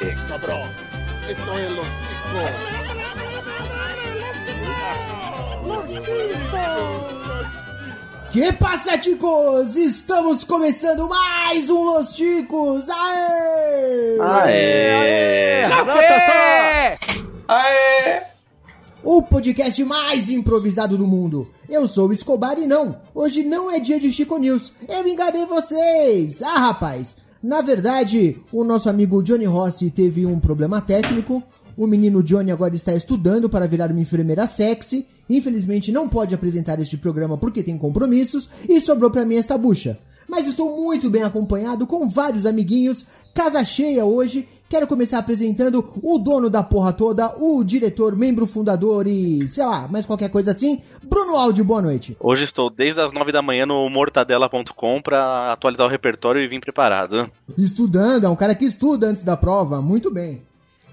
¿Qué, cabrón? Esto es los Que passa, chicos? Estamos começando mais um Los Ticos! Aê! Aê! Café! Aê! O podcast mais improvisado do mundo. Eu sou o Escobar e não, hoje não é dia de Chico News. Eu enganei vocês! Ah, rapaz! Na verdade, o nosso amigo Johnny Rossi teve um problema técnico. O menino Johnny agora está estudando para virar uma enfermeira sexy. Infelizmente não pode apresentar este programa porque tem compromissos e sobrou para mim esta bucha. Mas estou muito bem acompanhado com vários amiguinhos, casa cheia hoje. Quero começar apresentando o dono da porra toda, o diretor, membro fundador e sei lá, mais qualquer coisa assim, Bruno Aldi, boa noite. Hoje estou desde as 9 da manhã no mortadela.com para atualizar o repertório e vir preparado. Estudando, é um cara que estuda antes da prova, muito bem.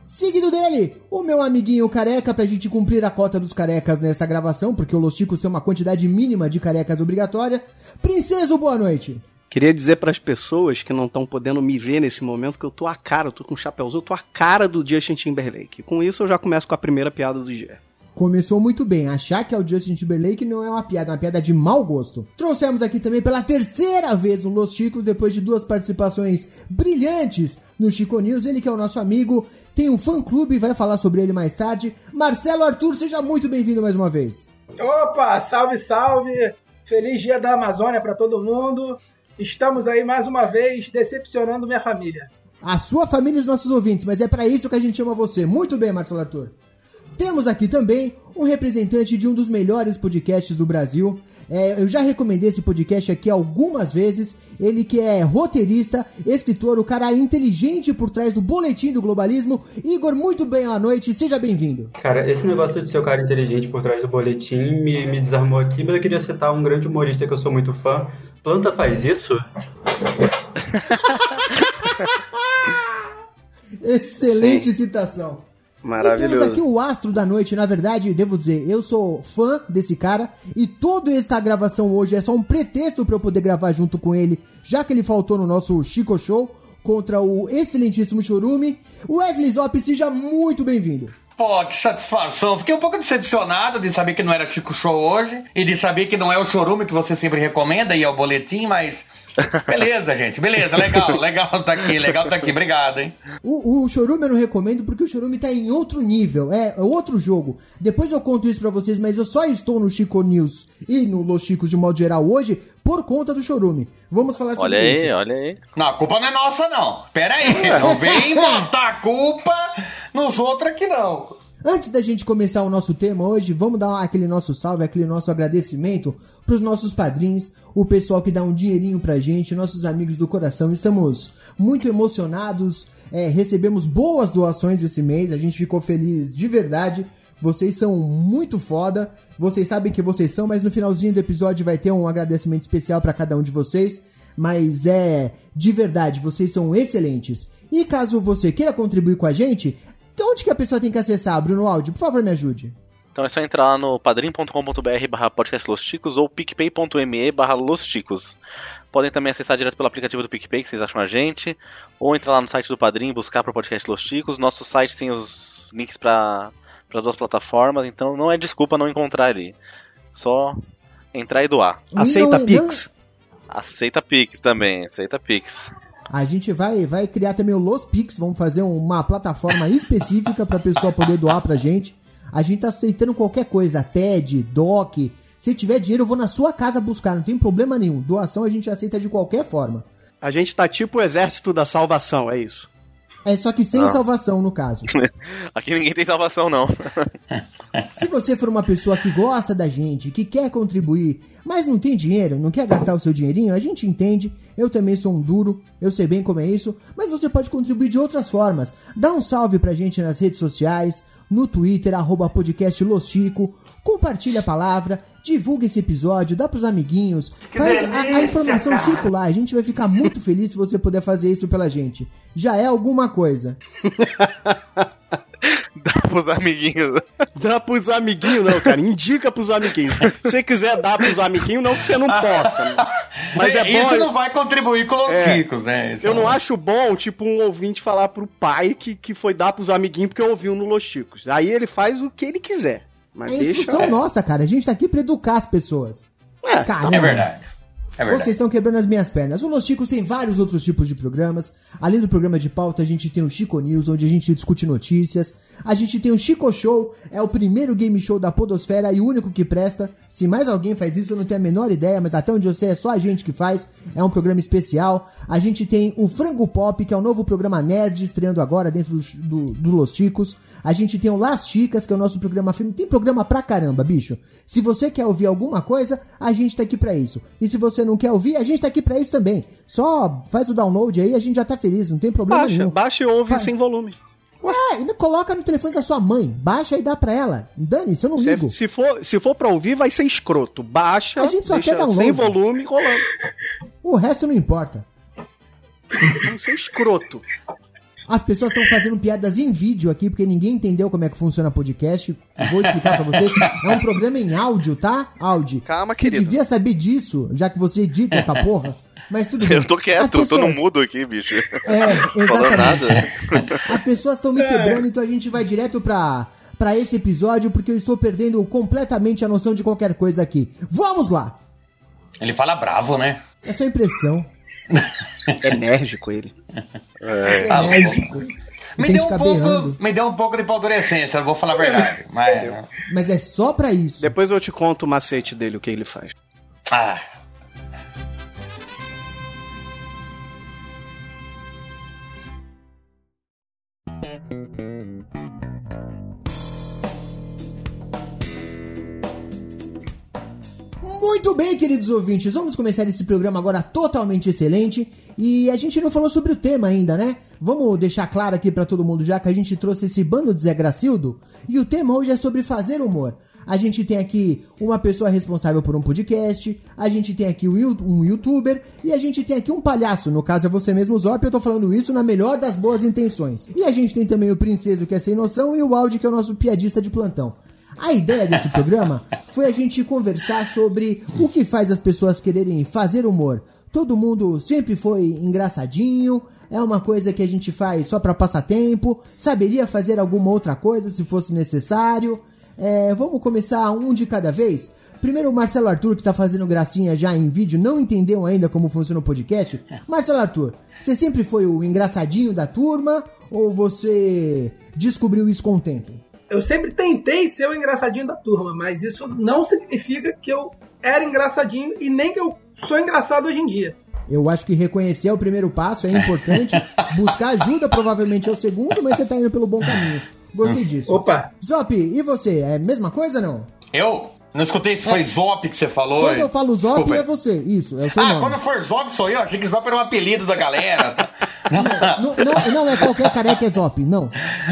Seguido dele, o meu amiguinho careca, pra gente cumprir a cota dos carecas nesta gravação, porque o Los Ticos tem uma quantidade mínima de carecas obrigatória. Princeso, boa noite. Queria dizer para as pessoas que não estão podendo me ver nesse momento que eu tô a cara, eu tô com um chapéuzinho, eu tô a cara do Justin Timberlake. Com isso eu já começo com a primeira piada do dia. Começou muito bem. Achar que é o Justin Timberlake não é uma piada, é uma piada de mau gosto. Trouxemos aqui também pela terceira vez no Los Chicos, depois de duas participações brilhantes no Chico News. Ele que é o nosso amigo, tem um fã-clube, vai falar sobre ele mais tarde. Marcelo Arthur, seja muito bem-vindo mais uma vez. Opa, salve, salve! Feliz dia da Amazônia para todo mundo. Estamos aí mais uma vez decepcionando minha família. A sua família e os nossos ouvintes, mas é para isso que a gente chama você. Muito bem, Marcelo Arthur. Temos aqui também um representante de um dos melhores podcasts do Brasil. É, eu já recomendei esse podcast aqui algumas vezes. Ele que é roteirista, escritor, o cara inteligente por trás do Boletim do Globalismo. Igor, muito bem à noite, seja bem-vindo. Cara, esse negócio de ser o cara inteligente por trás do boletim me, me desarmou aqui, mas eu queria citar um grande humorista que eu sou muito fã. Planta faz isso? Excelente citação. E temos Maravilhoso. aqui o astro da noite, na verdade, devo dizer, eu sou fã desse cara e toda esta gravação hoje é só um pretexto para eu poder gravar junto com ele, já que ele faltou no nosso Chico Show contra o excelentíssimo Chorume. Wesley Zop, seja muito bem-vindo. Pô, que satisfação. Fiquei um pouco decepcionado de saber que não era Chico Show hoje e de saber que não é o chorume que você sempre recomenda e é o boletim, mas. Beleza, gente. Beleza, legal, legal tá aqui, legal tá aqui. Obrigado, hein? O, o Chorume eu não recomendo porque o Chorume tá em outro nível, é, é outro jogo. Depois eu conto isso pra vocês, mas eu só estou no Chico News e no Los Chicos de modo geral hoje por conta do Chorume. Vamos falar sobre Olha isso. aí, olha aí. Não, a culpa não é nossa, não. Pera aí, não vem botar a culpa nos outros aqui, não. Antes da gente começar o nosso tema hoje, vamos dar aquele nosso salve, aquele nosso agradecimento pros nossos padrinhos, o pessoal que dá um dinheirinho pra gente, nossos amigos do coração. Estamos muito emocionados, é, recebemos boas doações esse mês, a gente ficou feliz de verdade. Vocês são muito foda, vocês sabem que vocês são, mas no finalzinho do episódio vai ter um agradecimento especial pra cada um de vocês. Mas é de verdade, vocês são excelentes. E caso você queira contribuir com a gente, onde que a pessoa tem que acessar, Bruno Aldi? Por favor, me ajude. Então é só entrar lá no padrim.com.br barra podcast Los Ticos ou picpay.me barra Los Ticos. Podem também acessar direto pelo aplicativo do PicPay, que vocês acham a gente, ou entrar lá no site do Padrim, buscar para o podcast Los Ticos. Nosso site tem os links para as duas plataformas, então não é desculpa não encontrar ali. Só entrar e doar. Aceita Não- Pix. Aceita Pix também, aceita Pix. A gente vai, vai criar também o Los Pix, vamos fazer uma plataforma específica pra pessoa poder doar pra gente. A gente tá aceitando qualquer coisa, TED, DOC. Se tiver dinheiro, eu vou na sua casa buscar, não tem problema nenhum. Doação a gente aceita de qualquer forma. A gente tá tipo o exército da salvação, é isso. É só que sem Ah. salvação, no caso. Aqui ninguém tem salvação não. Se você for uma pessoa que gosta da gente, que quer contribuir, mas não tem dinheiro, não quer gastar o seu dinheirinho, a gente entende. Eu também sou um duro, eu sei bem como é isso, mas você pode contribuir de outras formas. Dá um salve pra gente nas redes sociais, no Twitter, arroba podcast Los Chico, compartilha a palavra, divulga esse episódio, dá pros amiguinhos, faz a, a informação circular. A gente vai ficar muito feliz se você puder fazer isso pela gente. Já é alguma coisa. Os amiguinhos. Dá pros amiguinhos, não, cara. Indica pros amiguinhos. Se você quiser dar pros amiguinhos, não que você não possa. né? Mas é bom. Isso não vai contribuir com os É. chicos, né? Isso Eu não é- acho bom, tipo, um ouvinte falar pro pai que, que foi dar pros amiguinhos porque ouviu no Los Chicos. Aí ele faz o que ele quiser. Mas É deixa. instrução nossa, cara. A gente tá aqui pra educar as pessoas. É. Caramba. É verdade. É verdade. Vocês estão quebrando as minhas pernas. O Los Chicos tem vários outros tipos de programas. Além do programa de pauta, a gente tem o Chico News, onde a gente discute notícias. A gente tem o Chico Show, é o primeiro game show da Podosfera e o único que presta. Se mais alguém faz isso, eu não tenho a menor ideia, mas até onde eu sei é só a gente que faz. É um programa especial. A gente tem o Frango Pop, que é o novo programa nerd, estreando agora dentro do, do, do Los Chicos. A gente tem o Las Chicas, que é o nosso programa filme. Tem programa pra caramba, bicho. Se você quer ouvir alguma coisa, a gente tá aqui pra isso. E se você não quer ouvir, a gente tá aqui pra isso também. Só faz o download aí, a gente já tá feliz, não tem problema Baixa, nenhum. baixa e ouve Vai. sem volume. É, ainda coloca no telefone da sua mãe. Baixa e dá pra ela. Dane-se, eu não Se, ligo. se for, se for pra ouvir, vai ser escroto. Baixa, A gente só quer download. sem volume rolando. O resto não importa. Vai ser escroto. As pessoas estão fazendo piadas em vídeo aqui, porque ninguém entendeu como é que funciona podcast. Vou explicar pra vocês. É um programa em áudio, tá? Áudio. Calma, Você querido. devia saber disso, já que você edita essa porra. Mas tudo bem. Eu tô As quieto, eu tô no pessoas- mudo aqui, bicho. É, exatamente. nada. As pessoas estão me quebrando, então a gente vai direto pra, pra esse episódio, porque eu estou perdendo completamente a noção de qualquer coisa aqui. Vamos lá! Ele fala bravo, né? É só impressão. É enérgico ele. É Tá louco. enérgico. Me deu, um pouco, berrando. me deu um pouco de paldurecência, eu vou falar a verdade. Mas. Mas é só pra isso. Depois eu te conto o macete dele, o que ele faz. Ah. Muito bem, queridos ouvintes, vamos começar esse programa agora totalmente excelente. E a gente não falou sobre o tema ainda, né? Vamos deixar claro aqui pra todo mundo já que a gente trouxe esse bando de Zé Gracildo. E o tema hoje é sobre fazer humor. A gente tem aqui uma pessoa responsável por um podcast, a gente tem aqui um you- youtuber e a gente tem aqui um palhaço. No caso é você mesmo, Zop, eu tô falando isso na melhor das boas intenções. E a gente tem também o Princeso, que é sem noção, e o Audi, que é o nosso piadista de plantão. A ideia desse programa foi a gente conversar sobre o que faz as pessoas quererem fazer humor. Todo mundo sempre foi engraçadinho, é uma coisa que a gente faz só pra passar tempo, saberia fazer alguma outra coisa se fosse necessário. É, vamos começar um de cada vez? Primeiro o Marcelo Arthur, que tá fazendo gracinha já em vídeo, não entendeu ainda como funciona o podcast. Marcelo Arthur, você sempre foi o engraçadinho da turma ou você descobriu isso com o tempo? Eu sempre tentei ser o engraçadinho da turma, mas isso não significa que eu era engraçadinho e nem que eu sou engraçado hoje em dia. Eu acho que reconhecer é o primeiro passo, é importante. Buscar ajuda provavelmente é o segundo, mas você tá indo pelo bom caminho. Gostei disso. Opa, Zop, e você? É a mesma coisa não? Eu? Não escutei se foi Zop que você falou. Quando eu falo Zop, Desculpa. é você. Isso, é o seu Ah, nome. quando for Zop sou eu. Achei que Zop era um apelido da galera. Não, não, não é qualquer careca é Zop, não.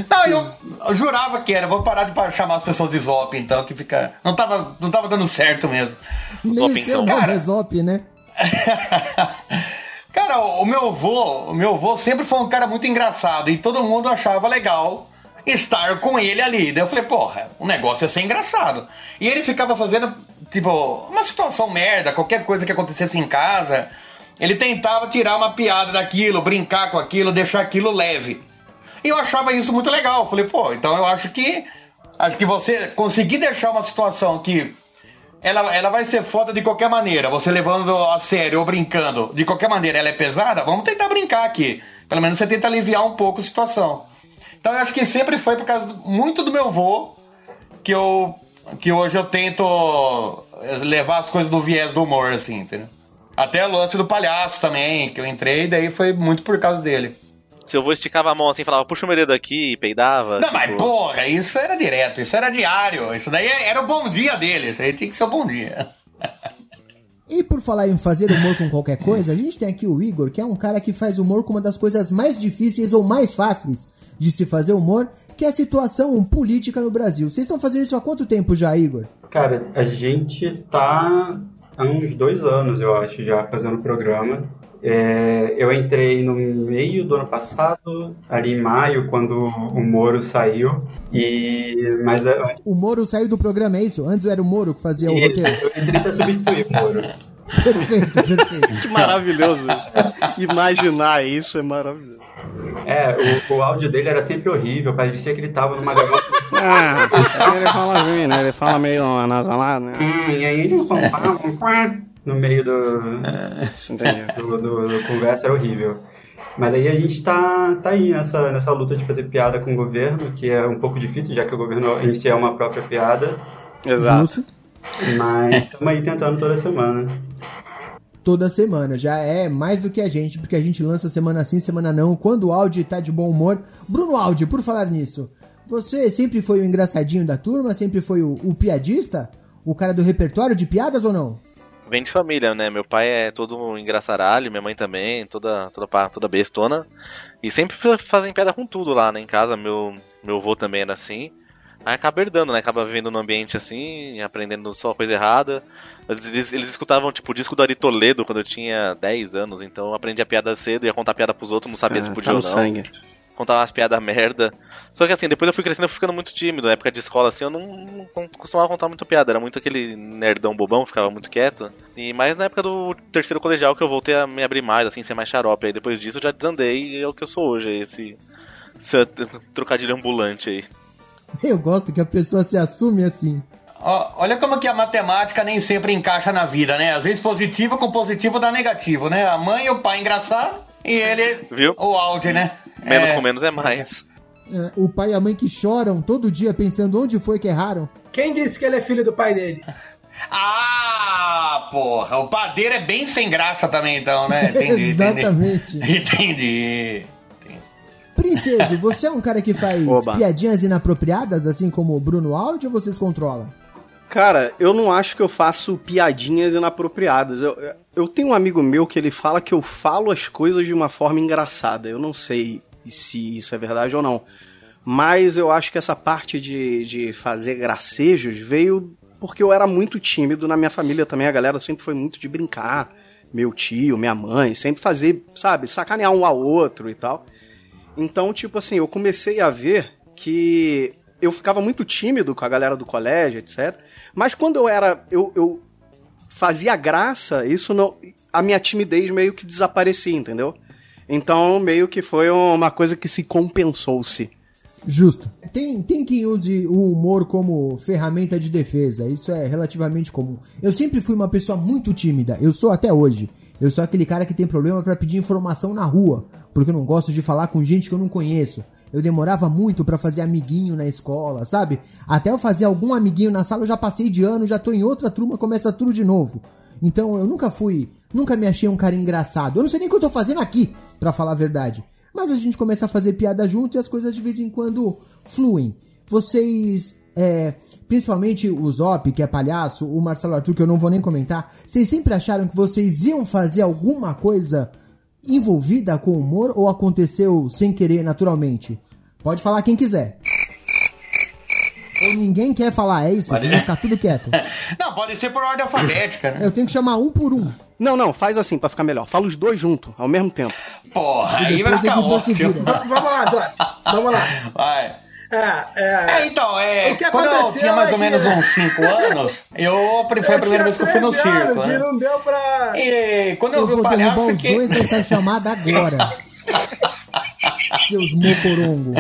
Não, eu, eu jurava que era. Vou parar de chamar as pessoas de Zop, então, que fica. Não tava, não tava dando certo mesmo. Nem Zop, então. nome Cara. é Zop, né? Cara, o meu avô, o meu avô sempre foi um cara muito engraçado e todo mundo achava legal estar com ele ali. Daí eu falei, porra, o negócio é ser engraçado. E ele ficava fazendo, tipo, uma situação merda, qualquer coisa que acontecesse em casa, ele tentava tirar uma piada daquilo, brincar com aquilo, deixar aquilo leve. E eu achava isso muito legal. Eu falei, pô, então eu acho que acho que você conseguir deixar uma situação que ela, ela vai ser foda de qualquer maneira. Você levando a sério ou brincando, de qualquer maneira ela é pesada, vamos tentar brincar aqui. Pelo menos você tenta aliviar um pouco a situação. Então eu acho que sempre foi por causa do- muito do meu vô que eu que hoje eu tento levar as coisas no viés do humor, assim, entendeu? Até o lance do palhaço também, que eu entrei, daí foi muito por causa dele. Se eu vou esticava a mão assim, falava, puxa o meu dedo aqui e peidava. Não, tipo, mas porra, isso era direto, isso era diário. Isso daí era o bom dia dele, isso aí tinha que ser o bom dia. E por falar em fazer humor com qualquer coisa, a gente tem aqui o Igor, que é um cara que faz humor com uma das coisas mais difíceis ou mais fáceis de se fazer humor, que é a situação política no Brasil. Vocês estão fazendo isso há quanto tempo já, Igor? Cara, a gente tá há uns dois anos, eu acho, já fazendo o programa. É, eu entrei no meio do ano passado, ali em maio, quando o Moro saiu. E mas é, O Moro saiu do programa, é isso? Antes era o Moro que fazia o roteiro. eu entrei pra substituir o Moro. Perfeito, perfeito. Que maravilhoso isso. Imaginar isso é maravilhoso. É, o, o áudio dele era sempre horrível, parecia que ele tava numa gravata. Ah, ele fala assim, né? Ele fala meio nasalado, né? Hum, e aí ele só fala um quá no meio do, entendeu? do, do, do conversa, era horrível. Mas aí a gente tá, tá aí nessa, nessa luta de fazer piada com o governo, que é um pouco difícil, já que o governo em si é uma própria piada. Exato. Mas estamos aí tentando toda semana. Toda semana, já é mais do que a gente, porque a gente lança semana sim, semana não, quando o Audi tá de bom humor. Bruno Audi, por falar nisso, você sempre foi o engraçadinho da turma, sempre foi o, o piadista? O cara do repertório de piadas ou não? Vem de família, né? Meu pai é todo engraçaralho, minha mãe também, toda, toda, toda bestona. E sempre fa- fazem piada com tudo lá, né? Em casa, meu, meu avô também era assim. Aí acaba herdando, né? Acaba vivendo num ambiente assim, aprendendo só coisa errada. Mas Eles, eles escutavam, tipo, o disco do Ari Toledo quando eu tinha 10 anos, então eu aprendi a piada cedo, ia contar piada pros outros, não sabia se Ah, podia tá ou não. sangue. Contava umas piadas merda. Só que assim, depois eu fui crescendo, eu fui ficando muito tímido. Na época de escola, assim, eu não, não costumava contar muito piada. Era muito aquele nerdão bobão, ficava muito quieto. E mais na época do terceiro colegial que eu voltei a me abrir mais, assim, ser mais xarope. Aí depois disso eu já desandei e é o que eu sou hoje, esse, esse trocadilho ambulante aí. Eu gosto que a pessoa se assume assim. Olha como que a matemática nem sempre encaixa na vida, né? Às vezes positivo com positivo dá negativo, né? A mãe e o pai engraçado e ele Viu? o áudio, né? Menos É, com menos é mais. É, o pai e a mãe que choram todo dia pensando onde foi que erraram. Quem disse que ele é filho do pai dele? Ah, porra, o padeiro é bem sem graça também, então, né? Entendi, Exatamente. entendi. Entendi. Princeso, você é um cara que faz Oba. piadinhas inapropriadas, assim como o Bruno Aldi, ou vocês controlam? Cara, eu não acho que eu faço piadinhas inapropriadas. Eu, eu tenho um amigo meu que ele fala que eu falo as coisas de uma forma engraçada. Eu não sei se isso é verdade ou não. Mas eu acho que essa parte de, de fazer gracejos veio porque eu era muito tímido na minha família também. A galera sempre foi muito de brincar. Meu tio, minha mãe, sempre fazer, sabe, sacanear um ao outro e tal. Então, tipo assim, eu comecei a ver que eu ficava muito tímido com a galera do colégio, etc. Mas quando eu era. Eu, eu fazia graça, isso não. A minha timidez meio que desaparecia, entendeu? Então, meio que foi uma coisa que se compensou-se. Justo. Tem, tem quem use o humor como ferramenta de defesa, isso é relativamente comum. Eu sempre fui uma pessoa muito tímida, eu sou até hoje. Eu sou aquele cara que tem problema pra pedir informação na rua, porque eu não gosto de falar com gente que eu não conheço. Eu demorava muito pra fazer amiguinho na escola, sabe? Até eu fazer algum amiguinho na sala, eu já passei de ano, já tô em outra turma, começa tudo de novo. Então eu nunca fui, nunca me achei um cara engraçado. Eu não sei nem o que eu tô fazendo aqui, pra falar a verdade. Mas a gente começa a fazer piada junto e as coisas de vez em quando fluem. Vocês, é, principalmente o Zop, que é palhaço, o Marcelo Arthur, que eu não vou nem comentar, vocês sempre acharam que vocês iam fazer alguma coisa envolvida com humor ou aconteceu sem querer, naturalmente? Pode falar quem quiser. Ou ninguém quer falar, é isso? Vocês vão ficar tudo quieto. Não, pode ser por ordem alfabética, né? Eu tenho que chamar um por um. Não, não, faz assim pra ficar melhor. Fala os dois juntos, ao mesmo tempo. Porra, aí vai depois ficar ótimo. Vamos lá, Zóio. Vamos lá. Vai. É, é, É, então, é, O que quando eu tinha mais é ou que- menos uns 5 anos, eu foi a primeira vez que eu fui no tinha 13 circo, anos E né? não deu pra. E quando eu, Eu vi o vou palhaço, derrubar os fiquei... dois dessa chamada agora. Seus mocorongo.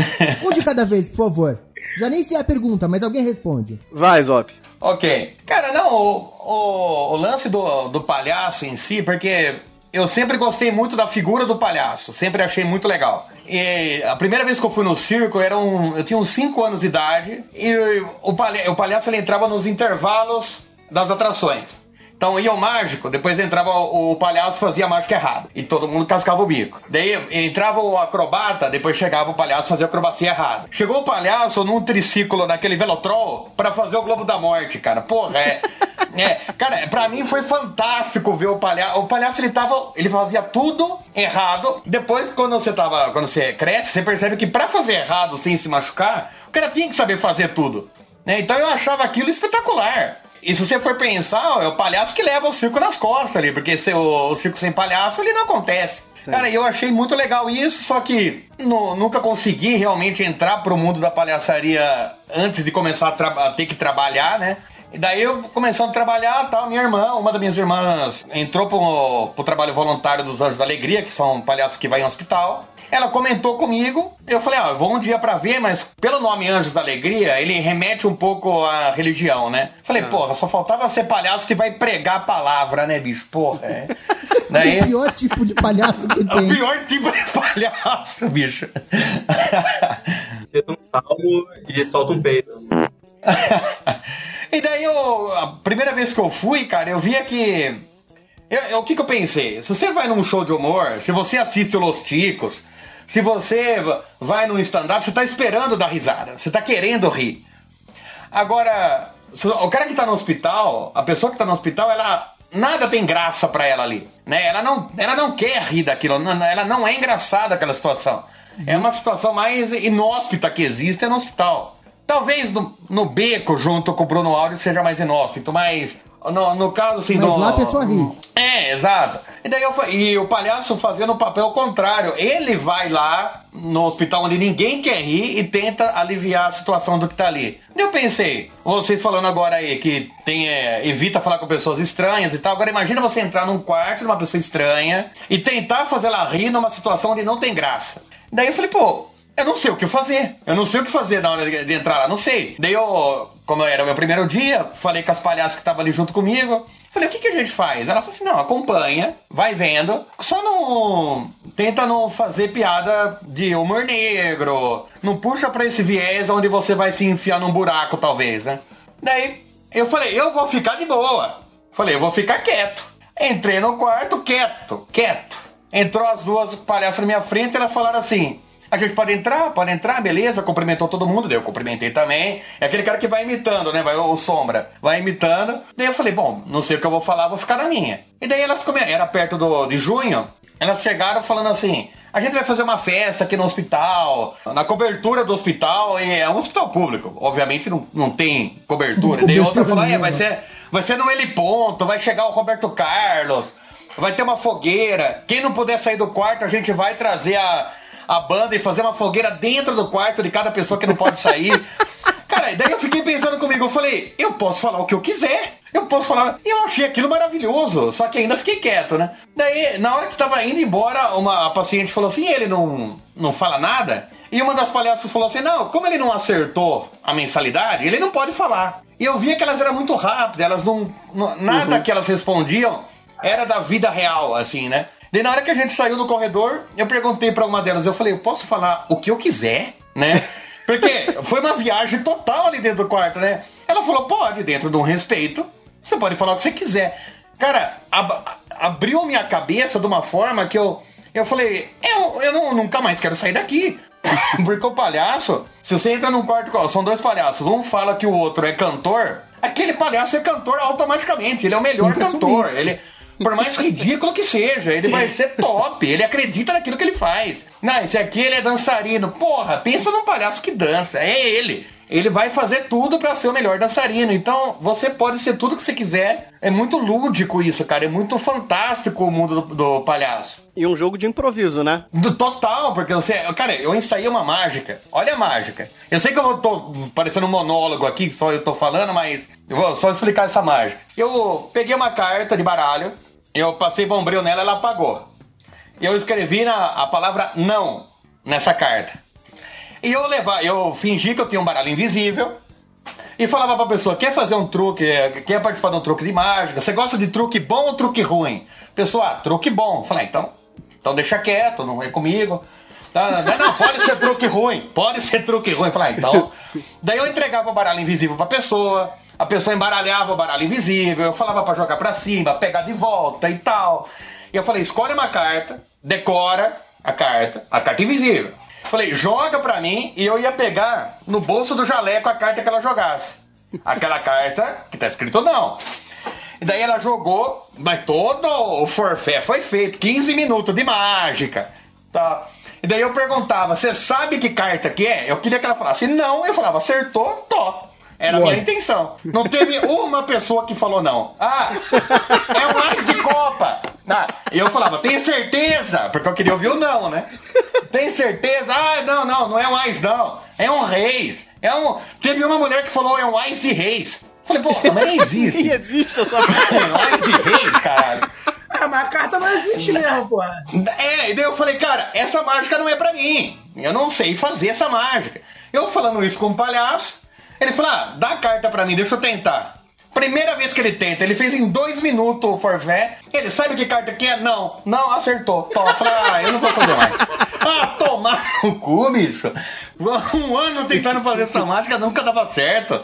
Um de cada vez, por favor. Já nem sei a pergunta, mas alguém responde. Vai, Zop. Ok. Cara, não, o, o, o lance do, do palhaço em si, porque eu sempre gostei muito da figura do palhaço, sempre achei muito legal. E a primeira vez que eu fui no circo, era um, eu tinha uns 5 anos de idade, e o, palha, o palhaço ele entrava nos intervalos das atrações. Então ia o mágico, depois entrava o, o palhaço fazia a mágica errada. E todo mundo cascava o bico. Daí entrava o acrobata, depois chegava o palhaço fazia a acrobacia errada. Chegou o palhaço num triciclo naquele velotrol pra fazer o Globo da Morte, cara. Porra, é. é cara, pra mim foi fantástico ver o palhaço. O palhaço ele tava. Ele fazia tudo errado. Depois, quando você tava. Quando você cresce, você percebe que pra fazer errado sem se machucar, o cara tinha que saber fazer tudo. Né? Então eu achava aquilo espetacular. E se você for pensar, é o palhaço que leva o circo nas costas ali, porque se o, o circo sem palhaço ele não acontece. Cara, eu achei muito legal isso, só que nu- nunca consegui realmente entrar pro mundo da palhaçaria antes de começar a, a ter que trabalhar, né? E daí eu começando a trabalhar, tal, minha irmã, uma das minhas irmãs, entrou pro, pro trabalho voluntário dos Anjos da Alegria, que são palhaços que vai em hospital. Ela comentou comigo, eu falei, ah, eu vou um dia pra ver, mas pelo nome Anjos da Alegria, ele remete um pouco à religião, né? Falei, porra, só faltava ser palhaço que vai pregar a palavra, né, bicho? Porra, é. Daí... O pior tipo de palhaço que É o tem. pior tipo de palhaço, bicho. Cita um salmo e solta um peido. e daí, eu, a primeira vez que eu fui, cara, eu via que. eu- eu- o que, que eu pensei? Se você vai num show de humor, se você assiste o Los Ticos, se você va- vai num stand-up, você tá esperando dar risada, você tá querendo rir. Agora, o cara que tá no hospital, a pessoa que tá no hospital, ela. Nada tem graça pra ela ali, né? Ela não, ela não quer rir daquilo, ela não é engraçada aquela situação. É uma situação mais inóspita que existe é no hospital. Talvez no, no beco, junto com o Bruno Alves, seja mais inóspito, mas no, no caso assim. Mas do, lá a pessoa ri. É, exato. E daí eu e o palhaço fazendo o papel contrário. Ele vai lá no hospital onde ninguém quer rir e tenta aliviar a situação do que tá ali. Eu pensei, vocês falando agora aí que tem é, evita falar com pessoas estranhas e tal. Agora imagina você entrar num quarto de uma pessoa estranha e tentar fazer ela rir numa situação onde não tem graça. Daí eu falei, pô, eu não sei o que fazer. Eu não sei o que fazer na hora de, de entrar lá, não sei. Daí eu, como era o meu primeiro dia, falei com as palhaças que estavam ali junto comigo. Falei, o que, que a gente faz? Ela falou assim: não, acompanha, vai vendo, só não. Tenta não fazer piada de humor negro. Não puxa pra esse viés onde você vai se enfiar num buraco, talvez, né? Daí eu falei, eu vou ficar de boa. Falei, eu vou ficar quieto. Entrei no quarto, quieto, quieto. Entrou as duas palhaças na minha frente e elas falaram assim: a gente pode entrar? Pode entrar, beleza. Cumprimentou todo mundo, daí eu cumprimentei também. É aquele cara que vai imitando, né? Vai, o Sombra. Vai imitando. Daí eu falei, bom, não sei o que eu vou falar, vou ficar na minha. E daí elas come... Era perto do, de junho, elas chegaram falando assim. A gente vai fazer uma festa aqui no hospital, na cobertura do hospital, e é um hospital público. Obviamente não, não tem cobertura. E daí outra falou: é, vai ser, vai ser no heliponto, vai chegar o Roberto Carlos, vai ter uma fogueira. Quem não puder sair do quarto, a gente vai trazer a, a banda e fazer uma fogueira dentro do quarto de cada pessoa que não pode sair. Cara, daí eu fiquei pensando comigo, eu falei, eu posso falar o que eu quiser. Eu posso falar. E eu achei aquilo maravilhoso, só que ainda fiquei quieto, né? Daí, na hora que tava indo embora, uma a paciente falou assim: ele não, não fala nada? E uma das palhaças falou assim: não, como ele não acertou a mensalidade, ele não pode falar. E eu via que elas eram muito rápidas, elas não. não- nada que elas respondiam era da vida real, assim, né? Daí na hora que a gente saiu do corredor, eu perguntei pra uma delas, eu falei, eu posso falar o que eu quiser, né? Porque foi uma viagem total ali dentro do quarto, né? Ela falou, pode, dentro de um respeito, você pode falar o que você quiser. Cara, ab- abriu minha cabeça de uma forma que eu. Eu falei, eu, eu não- nunca mais quero sair daqui. Porque o palhaço, se você entra num quarto, com- são dois palhaços, um fala que o outro é cantor, aquele palhaço é cantor automaticamente, ele é o melhor cantor. Ele, por mais ridículo que seja, ele vai ser top. Ele acredita naquilo que ele faz. Não, esse aqui ele é dançarino. Porra, pensa num palhaço que dança. É ele. Ele vai fazer tudo pra ser o melhor dançarino. Então, você pode ser tudo que você quiser. É muito lúdico isso, cara. É muito fantástico o mundo do, do palhaço. E um jogo de improviso, né? Do total, porque você. Cara, eu ensaiei uma mágica. Olha a mágica. Eu sei que eu tô parecendo um monólogo aqui, só eu tô falando, mas eu vou só explicar essa mágica. Eu peguei uma carta de baralho, eu passei bombril nela, ela apagou. Eu escrevi na, a palavra não nessa carta. E eu levar, eu fingi que eu tinha um baralho invisível. E falava pra pessoa, quer fazer um truque, quer participar de um truque de mágica? Você gosta de truque bom ou truque ruim? Pessoa, ah, truque bom. Falei, ah, então, então deixa quieto, não é comigo. Tá, Não, não, pode ser truque ruim, pode ser truque ruim. Falei, ah, então. Daí eu entregava o baralho invisível pra pessoa, a pessoa embaralhava o baralho invisível, eu falava pra jogar pra cima, pegar de volta e tal. E eu falei, escolhe uma carta, decora a carta, a carta invisível. Falei, joga pra mim e eu ia pegar no bolso do jaleco a carta que ela jogasse. Aquela carta que tá escrito não. E daí ela jogou, mas todo o forfé foi feito, 15 minutos de mágica. Tá? E daí eu perguntava, você sabe que carta que é? Eu queria que ela falasse não, eu falava, acertou, tô. Era a minha intenção. Não teve uma pessoa que falou não. Ah, é um ice de copa. Ah, e eu falava, tem certeza? Porque eu queria ouvir o não, né? Tem certeza? Ah, não, não, não é um ice não. É um reis. É um... Teve uma mulher que falou, é um ice de reis. Falei, pô, também existe. Nem existe essa É um ice de reis, caralho. Ah, mas a carta não existe mesmo, porra. É, e daí eu falei, cara, essa mágica não é pra mim. Eu não sei fazer essa mágica. Eu falando isso com um palhaço, ele falou, ah, dá a carta pra mim, deixa eu tentar. Primeira vez que ele tenta, ele fez em dois minutos o forfé. Ele sabe que carta que é? Não, não, acertou. Toma, eu falei, ah, eu não vou fazer mais. Ah, tomar no cu, bicho. Um ano tentando fazer essa mágica, nunca dava certo.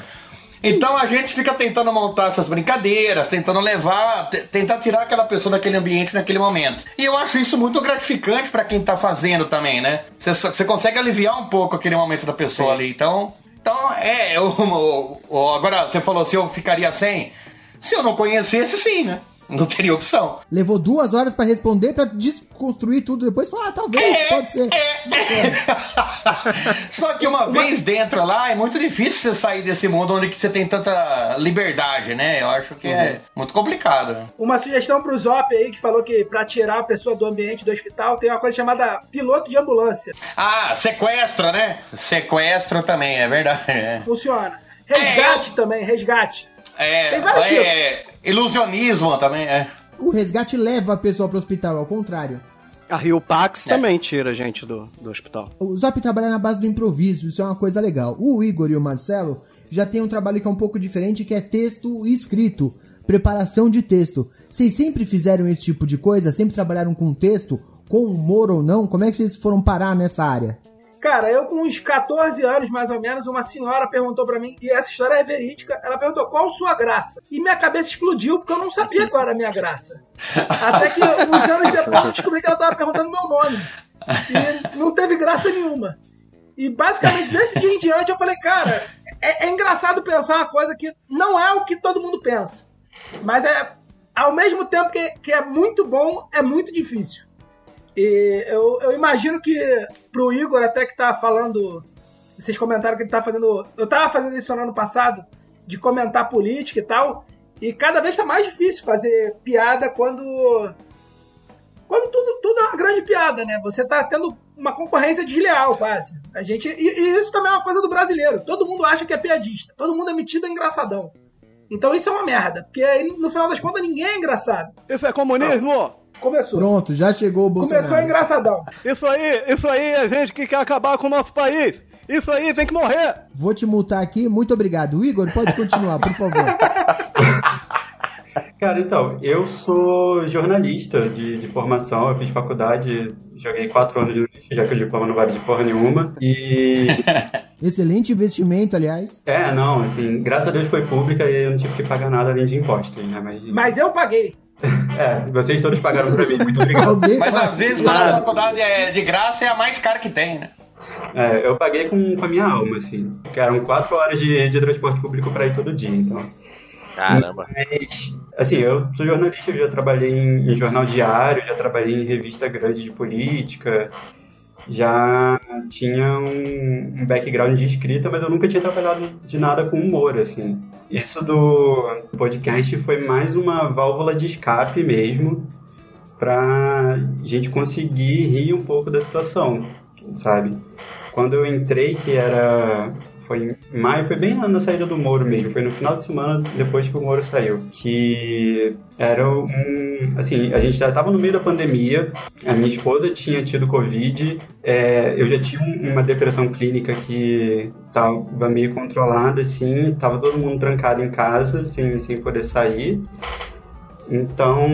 Então a gente fica tentando montar essas brincadeiras, tentando levar, tentar tirar aquela pessoa daquele ambiente naquele momento. E eu acho isso muito gratificante pra quem tá fazendo também, né? Você consegue aliviar um pouco aquele momento da pessoa ali. Então, então é. o- o- agora, você falou se eu ficaria sem. Se eu não conhecesse, sim, né? Não teria opção. Levou duas horas pra responder, pra desconstruir tudo depois. Falar, ah, talvez, É, pode ser. Só que uma vez dentro lá, é muito difícil você sair desse mundo onde que você tem tanta liberdade, né? Eu acho que é muito complicado. né? Uma sugestão pro Zop aí, que falou que pra tirar a pessoa do ambiente do hospital, tem uma coisa chamada piloto de ambulância. Ah, sequestro, né? Sequestro também, é verdade. É, Funciona. Resgate também, resgate. É, Tem vários é ilusionismo também, é. O resgate leva a pessoa pro hospital, ao contrário. A Rio Pax também tira a gente do, do hospital. O Zop trabalha na base do improviso, isso é uma coisa legal. O Igor e o Marcelo já tem um trabalho que é um pouco diferente, que é texto escrito, preparação de texto. Vocês sempre fizeram esse tipo de coisa? Sempre trabalharam com texto, com humor ou não? Como é que vocês foram parar nessa área? Cara, eu com uns 14 anos, mais ou menos, uma senhora perguntou pra mim, e essa história é verídica, ela perguntou qual sua graça. E minha cabeça explodiu, porque eu não sabia qual era a minha graça. Até que uns anos depois eu descobri que ela tava perguntando meu nome. E não teve graça nenhuma. E basicamente desse dia em diante eu falei, cara, é, é engraçado pensar uma coisa que não é o que todo mundo pensa. Mas é, ao mesmo tempo que, que é muito bom, é muito difícil. E eu, eu imagino que pro Igor, até que tá falando. Vocês comentaram que ele tá fazendo. Eu tava fazendo isso no ano passado, de comentar política e tal. E cada vez tá mais difícil fazer piada quando. Quando tudo, tudo é uma grande piada, né? Você tá tendo uma concorrência desleal, quase. A gente. E, e isso também é uma coisa do brasileiro. Todo mundo acha que é piadista. Todo mundo é metido engraçadão. Então isso é uma merda. Porque aí, no final das contas, ninguém é engraçado. Isso é comunismo? Começou. Pronto, já chegou o Bolsonaro. Começou engraçadão. Isso aí, isso aí é gente que quer acabar com o nosso país. Isso aí tem que morrer. Vou te multar aqui, muito obrigado. Igor, pode continuar, por favor. Cara, então, eu sou jornalista de, de formação, eu fiz faculdade, joguei quatro anos no lixo, já que o diploma não vale de porra nenhuma. E. Excelente investimento, aliás. É, não, assim, graças a Deus foi pública e eu não tive que pagar nada além de impostos, né? Mas. Mas eu paguei. É, vocês todos pagaram pra mim, muito obrigado. Mas às vezes quando a faculdade é de graça é a mais cara que tem, né? É, eu paguei com, com a minha alma, assim, porque eram quatro horas de, de transporte público pra ir todo dia, então. Caramba. Mas, assim, eu sou jornalista, eu já trabalhei em, em jornal diário, já trabalhei em revista grande de política, já tinha um, um background de escrita, mas eu nunca tinha trabalhado de nada com humor, assim. Isso do podcast foi mais uma válvula de escape mesmo, pra gente conseguir rir um pouco da situação, sabe? Quando eu entrei, que era foi em maio, foi bem na saída do Moro mesmo, foi no final de semana depois que o Moro saiu, que era um, assim, a gente já estava no meio da pandemia, a minha esposa tinha tido Covid, é, eu já tinha um- uma depressão clínica que estava meio controlada, assim, tava todo mundo trancado em casa, sem, sem poder sair, então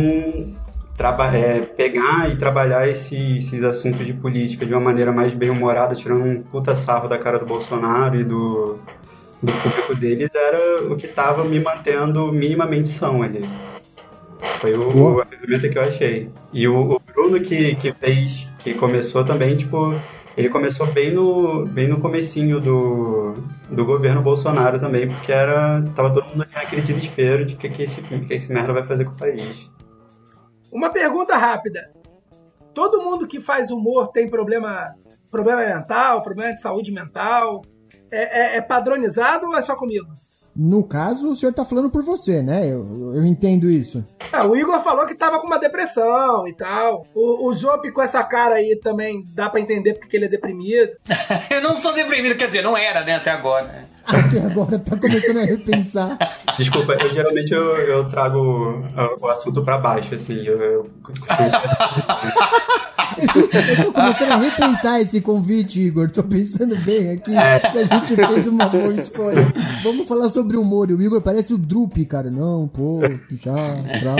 é, pegar e trabalhar esse- esses assuntos de política de uma maneira mais bem-humorada, tirando um puta sarro da cara do Bolsonaro e do, do público deles, era o que tava me mantendo minimamente são ali. Foi o, Boa. a ferramenta que eu achei. E o, o Bruno que, que fez, que começou também, tipo, ele começou bem no, bem no comecinho do, do governo Bolsonaro também, porque era, tava todo mundo naquele desespero de o que, que, esse, que esse merda vai fazer com o país. Uma pergunta rápida. Todo mundo que faz humor tem problema, problema mental, problema de saúde mental? É, é- é padronizado ou é só comigo? No caso, o senhor tá falando por você, né? Eu, eu entendo isso. Ah, o Igor falou que tava com uma depressão e tal. O, o Zop com essa cara aí também dá pra entender porque que ele é deprimido. eu não sou deprimido, quer dizer, não era, né, até agora. Até agora tá começando a repensar. Desculpa, eu geralmente eu, eu trago o, o assunto pra baixo, assim. Eu, eu eu tô começando a repensar esse convite, Igor. Tô pensando bem aqui é. se a gente fez uma boa escolha. Vamos falar sobre humor. O Igor parece o Drup, cara. Não, pô, já, pra.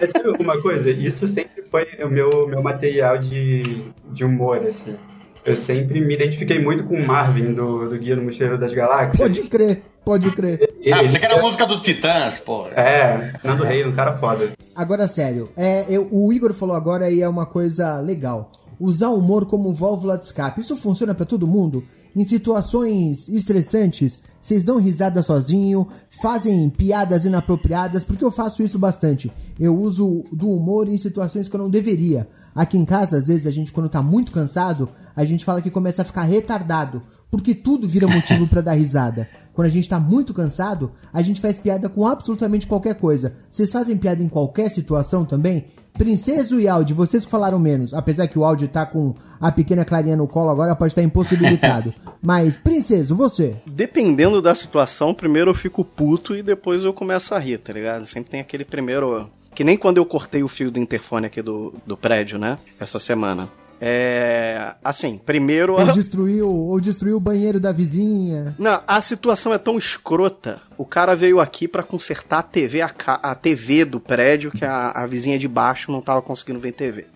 Mas sabe uma coisa? Isso sempre foi o meu, meu material de, de humor, assim. Eu sempre me identifiquei muito com o Marvin do, do Guia do Mochileiro das Galáxias. Pode crer, pode crer. Ah, você quer a música do Titãs, pô. É, Nando Rei, um cara foda. Agora, sério, é, eu, o Igor falou agora e é uma coisa legal. Usar o humor como válvula de escape. Isso funciona para todo mundo? Em situações estressantes, vocês dão risada sozinho, fazem piadas inapropriadas, porque eu faço isso bastante. Eu uso do humor em situações que eu não deveria. Aqui em casa, às vezes, a gente, quando tá muito cansado, a gente fala que começa a ficar retardado, porque tudo vira motivo para dar risada. Quando a gente tá muito cansado, a gente faz piada com absolutamente qualquer coisa. Vocês fazem piada em qualquer situação também? Princesa e Audi, vocês falaram menos, apesar que o Audi tá com a pequena Clarinha no colo agora, pode estar impossibilitado. Mas, Princesa, você? Dependendo da situação, primeiro eu fico puto e depois eu começo a rir, tá ligado? Sempre tem aquele primeiro. Que nem quando eu cortei o fio do interfone aqui do, do prédio, né? Essa semana. É. Assim, primeiro. Ou destruiu, ou destruiu o banheiro da vizinha. Não, a situação é tão escrota. O cara veio aqui para consertar a TV, a, a, TV do prédio, que a, a vizinha de baixo não tava conseguindo ver TV.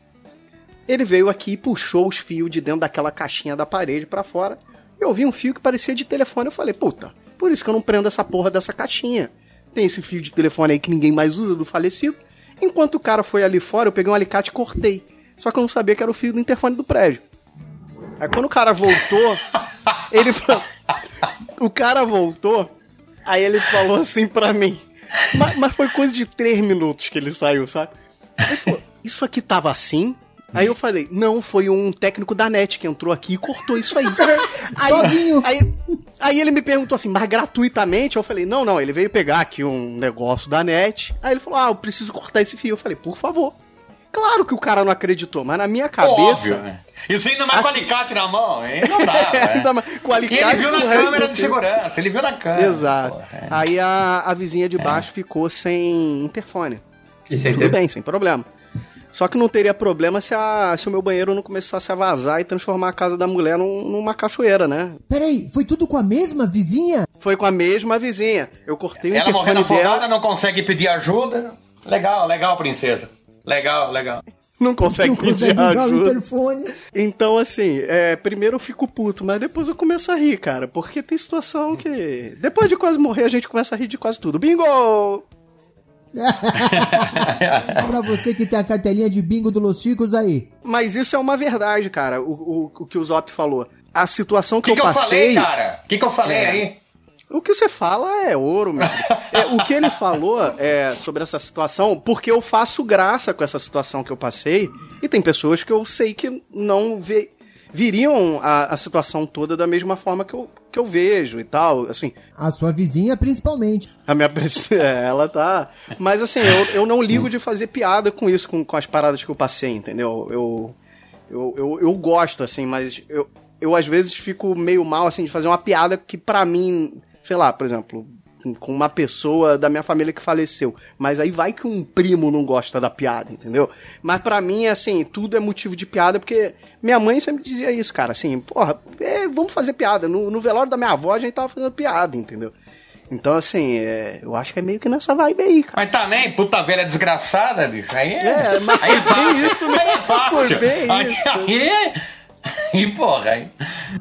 Ele veio aqui e puxou os fios de dentro daquela caixinha da parede para fora. Eu vi um fio que parecia de telefone. Eu falei, puta, por isso que eu não prendo essa porra dessa caixinha. Tem esse fio de telefone aí que ninguém mais usa do falecido. Enquanto o cara foi ali fora, eu peguei um alicate e cortei. Só que eu não sabia que era o fio do interfone do prédio. Aí quando o cara voltou, ele falou. O cara voltou, aí ele falou assim pra mim. Mas, mas foi coisa de três minutos que ele saiu, sabe? Ele falou, isso aqui tava assim? Aí eu falei, não, foi um técnico da NET que entrou aqui e cortou isso aí. aí Sozinho. Aí, aí ele me perguntou assim, mas gratuitamente? Eu falei, não, não, ele veio pegar aqui um negócio da NET. Aí ele falou, ah, eu preciso cortar esse fio. Eu falei, por favor. Claro que o cara não acreditou, mas na minha cabeça. Óbvio, né? Isso ainda mais assim... com alicate na mão, hein? Não dá. é. com alicate ele viu na câmera de segurança, ele viu na câmera. Exato. Pô, é. Aí a, a vizinha de baixo é. ficou sem interfone. E sem Tudo ter... bem, sem problema. Só que não teria problema se, a, se o meu banheiro não começasse a vazar e transformar a casa da mulher num, numa cachoeira, né? Peraí, foi tudo com a mesma vizinha? Foi com a mesma vizinha. Eu cortei o Ela morrendo afogada, não consegue pedir ajuda. Legal, legal, princesa. Legal, legal. Não consegue não pedir consegue ajuda. o interfone. Então, assim, é, primeiro eu fico puto, mas depois eu começo a rir, cara. Porque tem situação que. Depois de quase morrer, a gente começa a rir de quase tudo. Bingo! pra você que tem a cartelinha de bingo do Los Chicos aí. Mas isso é uma verdade, cara, o, o, o que o Zop falou. A situação que, que eu que passei. O que eu falei, cara? O que, que eu falei é, aí? O que você fala é ouro, meu. é, o que ele falou é, sobre essa situação, porque eu faço graça com essa situação que eu passei, e tem pessoas que eu sei que não vê, viriam a, a situação toda da mesma forma que eu, que eu vejo e tal, assim. A sua vizinha, principalmente. A minha é, ela tá. Mas assim, eu, eu não ligo de fazer piada com isso, com, com as paradas que eu passei, entendeu? Eu, eu, eu, eu gosto, assim, mas eu, eu às vezes fico meio mal, assim, de fazer uma piada que para mim sei lá, por exemplo, com uma pessoa da minha família que faleceu. Mas aí vai que um primo não gosta da piada, entendeu? Mas para mim, assim, tudo é motivo de piada, porque minha mãe sempre dizia isso, cara, assim, porra, é, vamos fazer piada. No, no, velório da minha avó a gente tava fazendo piada, entendeu? Então, assim, é, eu acho que é meio que nessa vibe aí, cara. Mas também, puta velha desgraçada, bicho. Aí é. é mas aí é fácil. Isso, aí é fácil. Aí, isso. E porra, aí.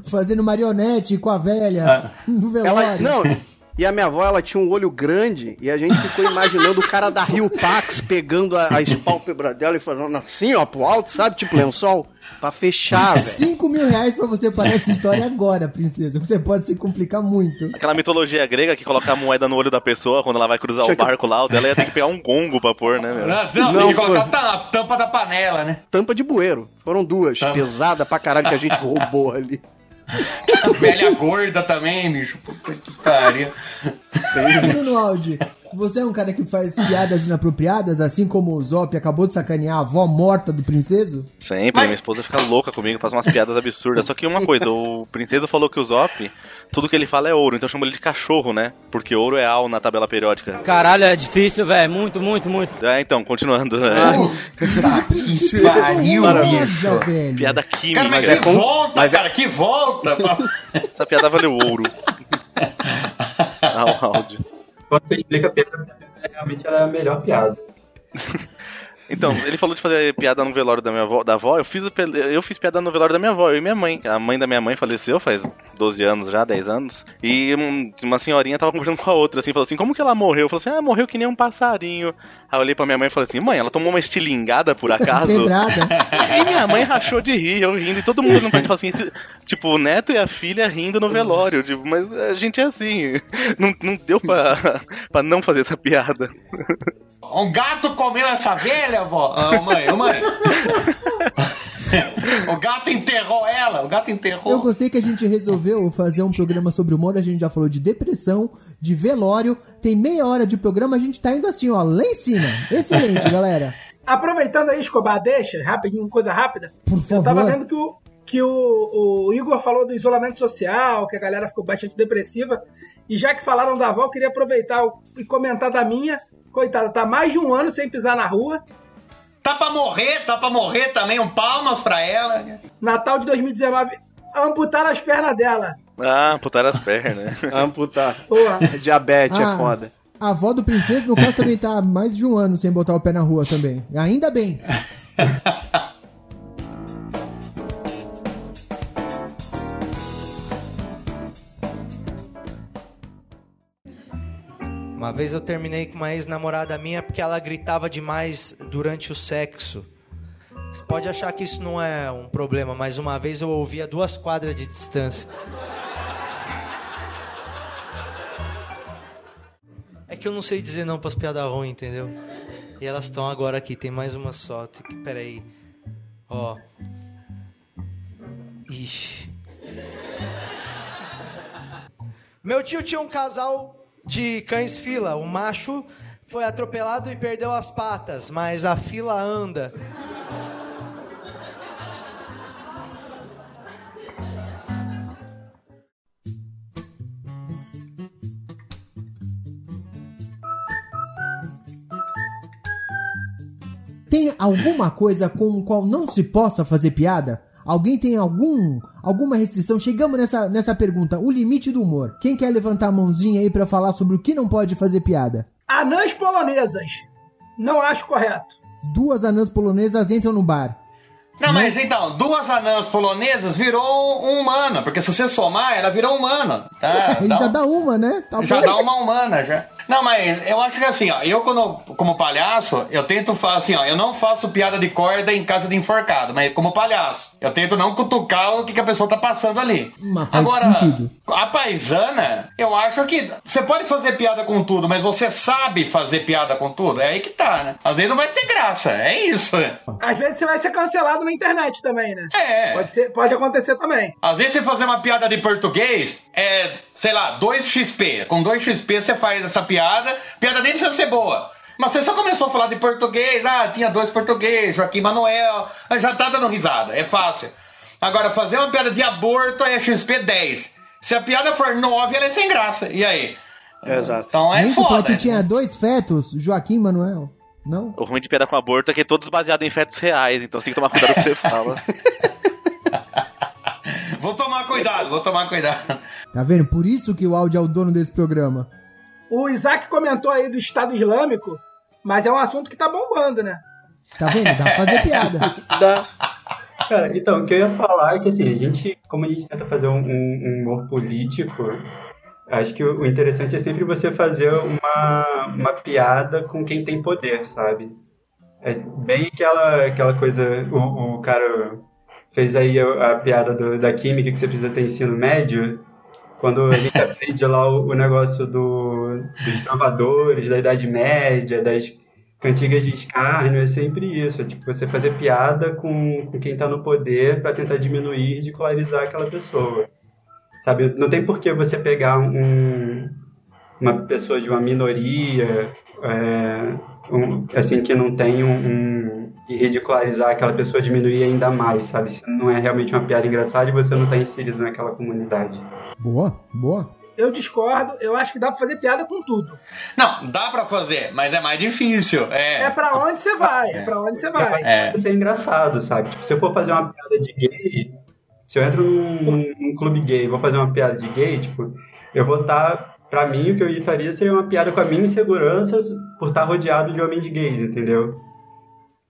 Fazendo marionete com a velha ah. no velório. Ela, não, e a minha avó, ela tinha um olho grande e a gente ficou imaginando o cara da Rio Pax pegando a, as pálpebras dela e falando assim, ó, pro alto, sabe? Tipo lençol. Pra fechar, velho. 5 mil reais pra você parar essa história agora, princesa. Você pode se complicar muito. Aquela mitologia grega que coloca a moeda no olho da pessoa quando ela vai cruzar Tinha o barco que... lá, o dela ia ter que pegar um gongo pra pôr, né, meu? Não, não, não colocar a tampa da panela, né? Tampa de bueiro. Foram duas, tampa. pesada pra caralho que a gente roubou ali. A velha gorda também, bicho. Puta que pariu. Bruno Aldi, você é um cara que faz piadas inapropriadas, assim como o Zop acabou de sacanear a avó morta do princeso? Sempre, Mas- minha esposa fica louca comigo, faz umas piadas absurdas. Só que uma coisa, o Princeso falou que o Zop, tudo que ele fala é ouro, então eu chamo ele de cachorro, né? Porque ouro é al na tabela periódica. Caralho, é difícil, velho. Muito, muito, muito. É, então, continuando. né? Que pariu, horrorosa, velho. Piada Cara, química. mas é que volta, mas é- cara, que volta. Essa piada valeu ouro. Ah, o áudio. Quando você explica a piada, realmente ela é a melhor piada. Então, ele falou de fazer piada no velório da minha avó, da avó. Eu fiz, eu fiz piada no velório da minha avó, eu e minha mãe. A mãe da minha mãe faleceu faz 12 anos já, 10 anos. E um- uma senhorinha tava conversando com a outra, assim, falou assim: Como que ela morreu? Falou assim: Ah, morreu que nem um passarinho. Aí eu olhei pra minha mãe e falei assim: Mãe, ela tomou uma estilingada por acaso? E minha mãe rachou de rir, eu rindo, e todo mundo não pode falar assim, esse- tipo, o neto e a filha rindo no velório, tipo, mas a gente é assim, não, não deu pra, pra não fazer essa piada. Um gato comeu essa velha, vó? Ah, mãe, ô, mãe. o gato enterrou ela, o gato enterrou. Eu gostei que a gente resolveu fazer um programa sobre humor, a gente já falou de depressão, de velório, tem meia hora de programa, a gente tá indo assim, ó, lá em cima. Excelente, galera. Aproveitando aí, Escobar, deixa, rapidinho, coisa rápida. Por Eu tava favor. vendo que o, que o, o Igor falou do isolamento social, que a galera ficou bastante depressiva. E já que falaram da avó, eu queria aproveitar e comentar da minha. Coitada, tá mais de um ano sem pisar na rua. Tá pra morrer, tá pra morrer também, um palmas pra ela. Natal de 2019, amputaram as pernas dela. Ah, putaram as pernas. Amputar. Porra. Diabetes Ah. é foda. A avó do princesa, no caso, também tá há mais de um ano sem botar o pé na rua também. Ainda bem. Uma vez eu terminei com uma ex-namorada minha porque ela gritava demais durante o sexo. Você pode achar que isso não é um problema, mas uma vez eu ouvi a duas quadras de distância. Que eu não sei dizer não pras piadas ruins, entendeu? E elas estão agora aqui, tem mais uma só. Tem que- Peraí. Ó. Ixi. Meu tio tinha um casal de cães fila. O macho foi atropelado e perdeu as patas, mas a fila anda. Tem alguma coisa com o qual não se possa fazer piada? Alguém tem algum alguma restrição? Chegamos nessa, nessa pergunta, o limite do humor. Quem quer levantar a mãozinha aí pra falar sobre o que não pode fazer piada? Anãs polonesas. Não acho correto. Duas anãs polonesas entram no bar. Não, mas então, duas anãs polonesas virou um humano, porque se você somar, ela virou humano. Tá? Ele Dá- já dá uma, né? Tá já bom. dá uma humana, já. Não, mas eu acho que assim, ó, eu quando, como palhaço, eu tento fazer assim, ó, eu não faço piada de corda em casa de enforcado, mas como palhaço, eu tento não cutucar o que, que a pessoa tá passando ali. Mas faz sentido. a paisana, eu acho que você pode fazer piada com tudo, mas você sabe fazer piada com tudo? É aí que tá, né? Às vezes não vai ter graça, é isso. Às vezes você vai ser cancelado na internet também, né? É. Pode, ser, pode acontecer também. Às vezes você fazer uma piada de português é, sei lá, 2xp. Com 2xp você faz essa piada, a piada nem precisa ser boa. Mas você só começou a falar de português, ah, tinha dois português, Joaquim Manuel, ah, já tá dando risada, é fácil. Agora, fazer uma piada de aborto é XP 10. Se a piada for 9, ela é sem graça. E aí? Exato. Então é Nem foda. que tinha dois fetos, Joaquim e Manuel. Não? O ruim de piada com aborto é que é todos baseados em fetos reais, então você tem que tomar cuidado com o que você fala. Vou tomar cuidado, vou tomar cuidado. Tá vendo? Por isso que o áudio é o dono desse programa. O Isaac comentou aí do Estado Islâmico, mas é um assunto que tá bombando, né? Tá vendo? Dá pra fazer piada. Dá. Cara, então, o que eu ia falar é que, assim, a gente, como a gente tenta fazer um, um humor político, acho que o o interessante é sempre você fazer uma, uma piada com quem tem poder, sabe? É bem aquela, aquela coisa, o, o cara fez aí a, a piada do- da química que você precisa ter ensino médio, quando a gente aprende lá o, o negócio do, dos trovadores, da Idade Média, das cantigas de escárnio, é sempre isso. É tipo você fazer piada com, com quem tá no poder para tentar diminuir e ridicularizar aquela pessoa. Sabe? Não tem por que você pegar um, uma pessoa de uma minoria, é, um, assim, que não tem um, um, e ridicularizar aquela pessoa, diminuir ainda mais, sabe? Se não é realmente uma piada engraçada e você não está inserido naquela comunidade. Boa, boa. Eu discordo, eu acho que dá pra fazer piada com tudo. Não, dá pra fazer, mas é mais difícil. É, É pra onde você vai, é pra onde você vai. é. Isso é engraçado, sabe? Tipo, se eu for fazer uma piada de gay, se eu entro num, num clube gay e vou fazer uma piada de gay, tipo, eu vou estar. pra mim, o que eu faria seria uma piada com a minha insegurança por estar rodeado de homens gays, entendeu?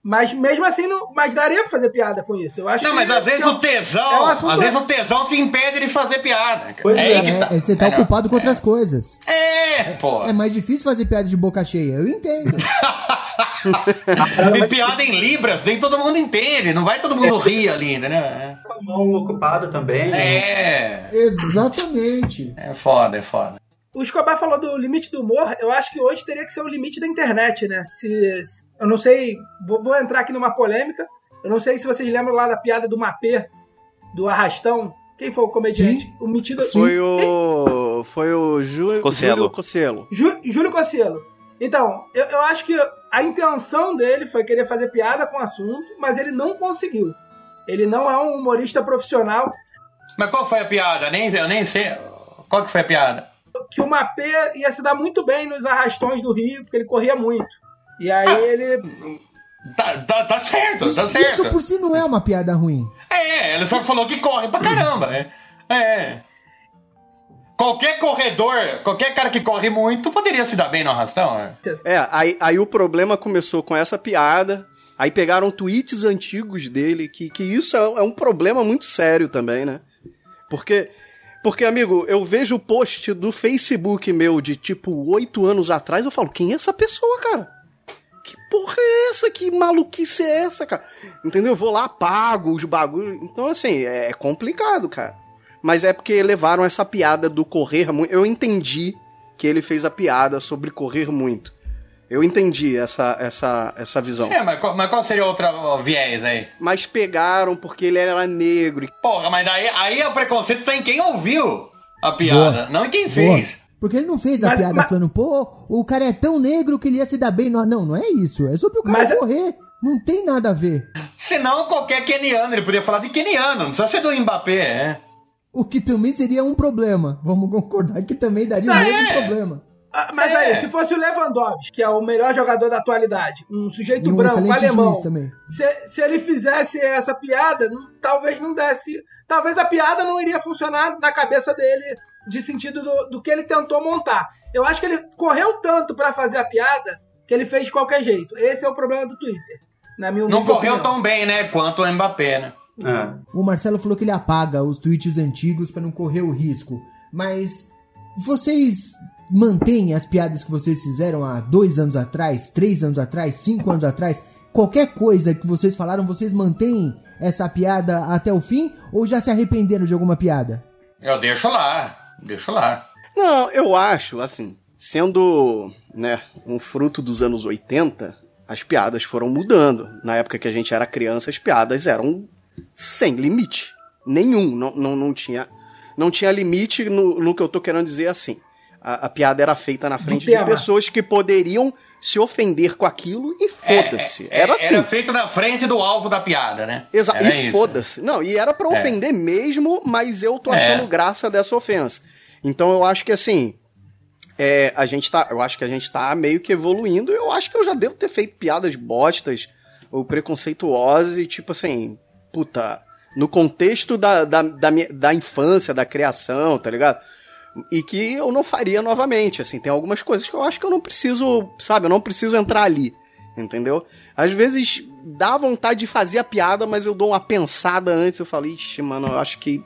Mas mesmo assim, não, mas daria pra fazer piada com isso. Eu acho Não, que- mas às vezes que o tesão, é um às vezes o tesão te impede de fazer piada. Pois aí é, que tá. É, é, você tá É, ocupado com outras coisas. É, pô. É mais difícil fazer piada de boca cheia, eu entendo. E piada em libras, nem todo mundo entende, não vai todo mundo rir ali, né? Com a mão ocupada também. né? É, Exatamente. é foda, é foda. O Escobar falou do limite do humor, eu acho que hoje teria que ser o limite da internet, né? Se, se- eu não sei, vou, vou entrar aqui numa polêmica. Eu não sei se vocês lembram lá da piada do Mapê, do Arrastão. Quem foi o comediante? O metido. Foi o. Foi o Ju, Cossielo. Júlio Cossielo. Jú- Júlio Cossielo. Então, eu, eu acho que a intenção dele foi querer fazer piada com o assunto, mas ele não conseguiu. Ele não é um humorista profissional. Mas qual foi a piada? Nem, eu nem sei. Qual que foi a piada? Que o Mapê ia se dar muito bem nos arrastões do Rio, porque ele corria muito. E aí ele. Tá, tá, tá certo, tá certo. Isso por si não é uma piada ruim. É, ele só falou que corre pra caramba, né? É. Qualquer corredor, qualquer cara que corre muito poderia se dar bem no arrastão, né? É, aí, aí o problema começou com essa piada. Aí pegaram tweets antigos dele, que, que isso é, é um problema muito sério também, né? Porque, porque, amigo, eu vejo o post do Facebook meu de tipo oito anos atrás, eu falo, quem é essa pessoa, cara? Que porra é essa? Que maluquice é essa, cara? Entendeu? Eu vou lá, pago os bagulhos. Então, assim, é complicado, cara. Mas é porque levaram essa piada do correr muito. Eu entendi que ele fez a piada sobre correr muito. Eu entendi essa, essa, essa visão. É, mas, qual- mas qual seria outra ó, viés aí? Mas pegaram porque ele era negro. Porra, mas daí aí o preconceito tá em quem ouviu a piada, Boa. não em quem Boa. fez. Porque ele não fez a Mas- piada mas- falando, pô, o cara é tão negro que ele ia se dar bem. No... Não, não é isso. É sobre o cara Mas- correr. Não tem nada a ver. Senão qualquer keniano, ele podia falar de keniano, não precisa ser do Mbappé, é. O que também seria um problema. Vamos concordar que também daria o Ah, mesmo é? problema. Ah, Mas É. aí, se fosse o Lewandowski, que é o melhor jogador da atualidade, um sujeito um branco, alemão, se, se ele fizesse essa piada, não- talvez não desse. Talvez a piada não iria funcionar na cabeça dele, de sentido do, do que ele tentou montar. Eu acho que ele correu tanto pra fazer a piada que ele fez de qualquer jeito. Esse é o problema do Twitter. Na minha Não correu opinião. tão bem, né, quanto o Mbappé, né? É. O Marcelo falou que ele apaga os tweets antigos pra não correr o risco. Mas vocês mantêm as piadas que vocês fizeram há dois anos atrás, três anos atrás, cinco anos atrás? Qualquer coisa que vocês falaram, vocês mantêm essa piada até o fim? Ou já se arrependeram de alguma piada? Eu deixo lá, deixo lá. Não, eu acho, assim, sendo, né, um fruto dos anos 80, as piadas foram mudando. Na época que a gente era criança, as piadas eram sem limite. Nenhum. Não, não, não tinha. Não tinha limite no, no que eu tô querendo dizer assim. A, a piada era feita na frente de pessoas que poderiam se ofender com aquilo e foda-se. É, era é, assim. Era feito na frente do alvo da piada, né? Exato. E foda-se. Não, e era pra É. ofender mesmo, mas eu tô É. achando graça dessa ofensa. Então eu acho que assim. é, a gente tá. Eu acho que a gente tá meio que evoluindo. Eu acho que eu já devo ter feito piadas bostas ou preconceituosas e tipo assim. Puta. No contexto da, da, da, minha- da infância, da criação, tá ligado? E que eu não faria novamente. Assim, tem algumas coisas que eu acho que eu não preciso, sabe? Eu não preciso entrar ali. Entendeu? Às vezes dá vontade de fazer a piada, mas eu dou uma pensada antes. Eu falo, ixi, mano, eu acho que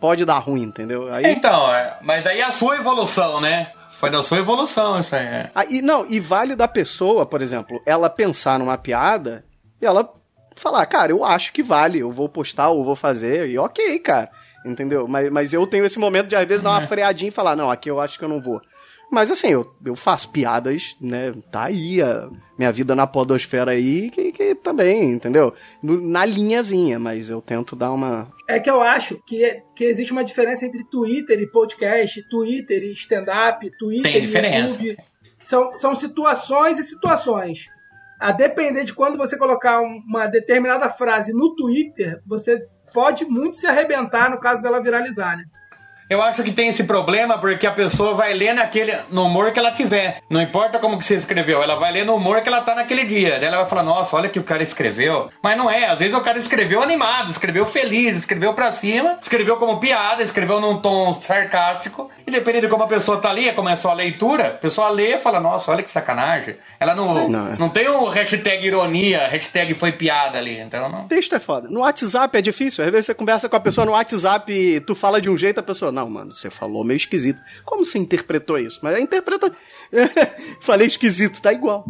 pode dar ruim, entendeu? Aí, Então, é, mas daí a sua evolução, né? Foi da sua evolução isso aí. é. aí não, e vale da pessoa, por exemplo, ela pensar numa piada e ela falar, cara, eu acho que vale, eu vou postar ou vou fazer, e ok, cara. Entendeu? Mas, mas eu tenho esse momento de às vezes dar uma freadinha e falar, não, aqui eu acho que eu não vou. Mas assim, eu, eu faço piadas, né? Tá aí a minha vida na podosfera aí, que, que também, entendeu? No- na linhazinha, mas eu tento dar uma. É que eu acho que, que existe uma diferença entre Twitter e podcast, Twitter e stand-up, Twitter Tem e diferença. YouTube. São, são situações e situações. A depender de quando você colocar um- uma determinada frase no Twitter, você pode muito se arrebentar no caso dela viralizar, né? Eu acho que tem esse problema porque a pessoa vai ler naquele, no humor que ela tiver. Não importa como que você escreveu, ela vai ler no humor que ela tá naquele dia. Daí ela vai falar, nossa, olha que o cara escreveu. Mas não é, às vezes o cara escreveu animado, escreveu feliz, escreveu pra cima, escreveu como piada, escreveu num tom sarcástico. E dependendo de como a pessoa tá ali, como é só a leitura, a pessoa lê e fala, nossa, olha que sacanagem. Ela não, Não, é. não tem um hashtag ironia, hashtag foi piada ali, então não. Texto é foda. No WhatsApp é difícil. Às vezes você conversa com a pessoa no WhatsApp e tu fala de um jeito, a pessoa, não, mano, você falou meio esquisito. Como você interpretou isso? Mas interpreta. Falei esquisito, tá igual.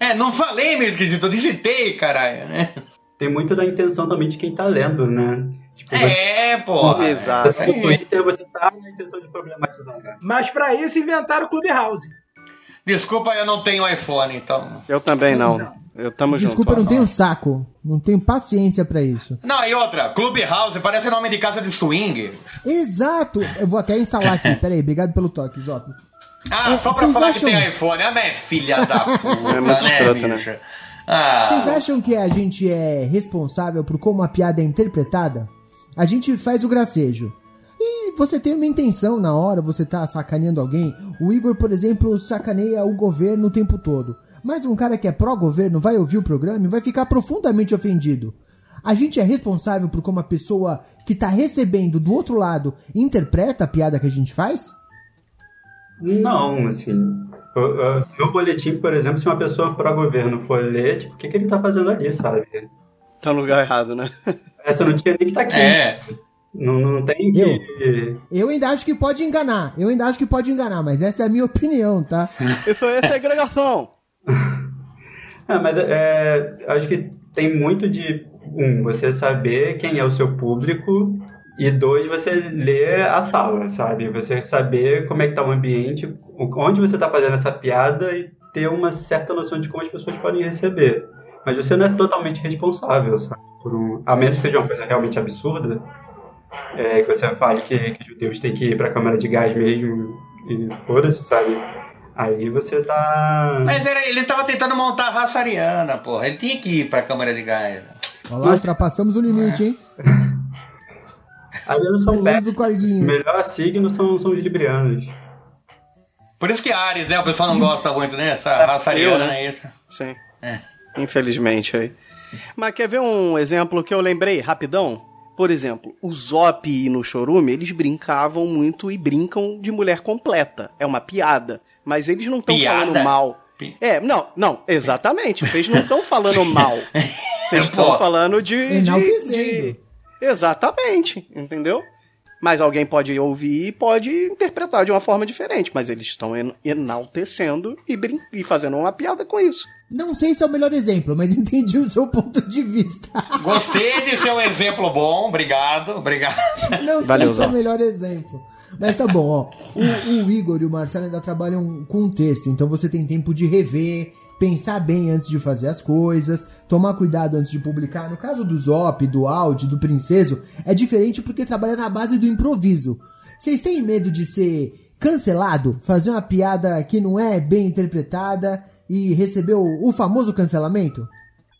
É, não falei meio esquisito, eu digitei, caralho, né? Tem muito da intenção também de quem tá lendo, né? Tipo, você, É, pô. Exato. você tá no Twitter, você tá na intenção de problematizar. né? Mas pra isso inventaram o Clubhouse. Desculpa, eu não tenho iPhone, então. Eu também não. Eu tamo Desculpa, eu junto. não tenho saco. Não tenho paciência pra isso. Não, e outra, Clubhouse parece nome de casa de swing. Exato! Eu vou até instalar aqui. Peraí, obrigado pelo toque, Zop. Ah, É, só pra falar acham- que tem iPhone. Ah, mas é filha da puta, É muito né, escroto, né? Ah, Vocês acham que a gente é responsável por como a piada é interpretada? A gente faz o gracejo. E você tem uma intenção na hora, você tá sacaneando alguém. O Igor, por exemplo, sacaneia o governo o tempo todo. Mas um cara que é pró-governo vai ouvir o programa e vai ficar profundamente ofendido. A gente é responsável por como a pessoa que tá recebendo do outro lado interpreta a piada que a gente faz? Não, assim. o- o- Meu boletim, por exemplo, se uma pessoa pró-governo for ler, tipo, o que, que ele tá fazendo ali, sabe? Tá no lugar errado, né? Essa não tinha nem que tá aqui. é. Não, não tem que. Eu ainda acho que pode enganar. Eu ainda acho que pode enganar, mas essa é a minha opinião, tá? Isso aí é segregação. Ah, mas é, acho que tem muito de, um, você saber quem é o seu público, e dois, você ler a sala, sabe? Você saber como é que tá o ambiente, onde você tá fazendo essa piada e ter uma certa noção de como as pessoas podem receber. Mas você não é totalmente responsável, sabe? Por um, a menos que seja uma coisa realmente absurda, é, que você fale que, que judeus têm que ir pra câmara de gás mesmo e foda-se, sabe? Aí você tá. Mas era, ele tava tentando montar a raça ariana, porra. Ele tinha que ir pra câmara de gás. Olha lá, ultrapassamos o limite, hein? Arianos são o péssimos. Melhor signo são, são os librianos. Por isso que Ares, né? O pessoal não gosta muito, né? Essa raça ariana, né? é isso. Sim. É. Infelizmente aí. Mas quer ver um exemplo que eu lembrei rapidão? Por exemplo, o Zop e no Chorume, eles brincavam muito e brincam de mulher completa. É uma piada. Mas eles não estão falando mal. É, não, não, exatamente. Vocês não estão falando mal. Vocês estão Pô. falando de, de, Enaltecendo. de- Exatamente, entendeu? Mas alguém pode ouvir e pode interpretar de uma forma diferente. Mas eles estão en- enaltecendo e, brin e fazendo uma piada com isso. Não sei se é o melhor exemplo, mas entendi o seu ponto de vista. Gostei de ser um exemplo bom, obrigado, obrigado. Não sei Valeu, se é o melhor exemplo. Mas tá bom, ó. O, o Igor e o Marcelo ainda trabalham com texto, então você tem tempo de rever, pensar bem antes de fazer as coisas, tomar cuidado antes de publicar. No caso do Zop, do Audi, do Princeso, é diferente porque trabalha na base do improviso. Vocês têm medo de ser cancelado, fazer uma piada que não é bem interpretada e receber o, o famoso cancelamento?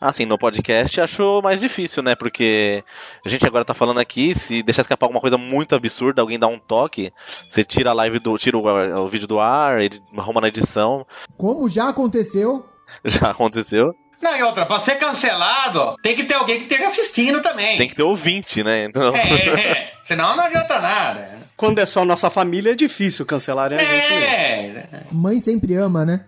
Assim, no podcast acho mais difícil, né? Porque a gente agora tá falando aqui, se deixar escapar alguma coisa muito absurda, alguém dá um toque, você tira a live do. tira o, o vídeo do ar, ele arruma na edição, Como já aconteceu, já aconteceu. Não, e outra, pra ser cancelado, tem que ter alguém que esteja assistindo também. Tem que ter ouvinte, né? Então. É, é. Senão não adianta nada. Quando é só nossa família, é difícil cancelar a gente. mesmo. É. mãe sempre ama, né?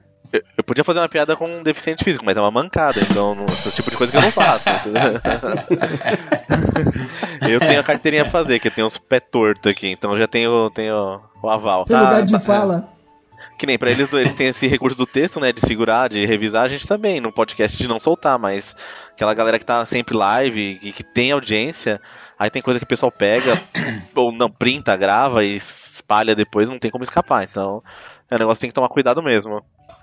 Podia fazer uma piada com um deficiente físico, mas é uma mancada, então não, esse tipo de coisa que eu não faço. eu tenho a carteirinha pra fazer, que eu tenho os pés tortos aqui, então eu já tenho, tenho o aval. Tem Tá, lugar de tá- fala. Que nem pra eles, eles têm esse recurso do texto, né? De segurar, de revisar, a gente também, no podcast de não soltar, mas aquela galera que tá sempre live e que tem audiência, aí tem coisa que o pessoal pega, ou não, printa, grava e espalha depois, não tem como escapar. Então, É, o negócio tem que tomar cuidado mesmo.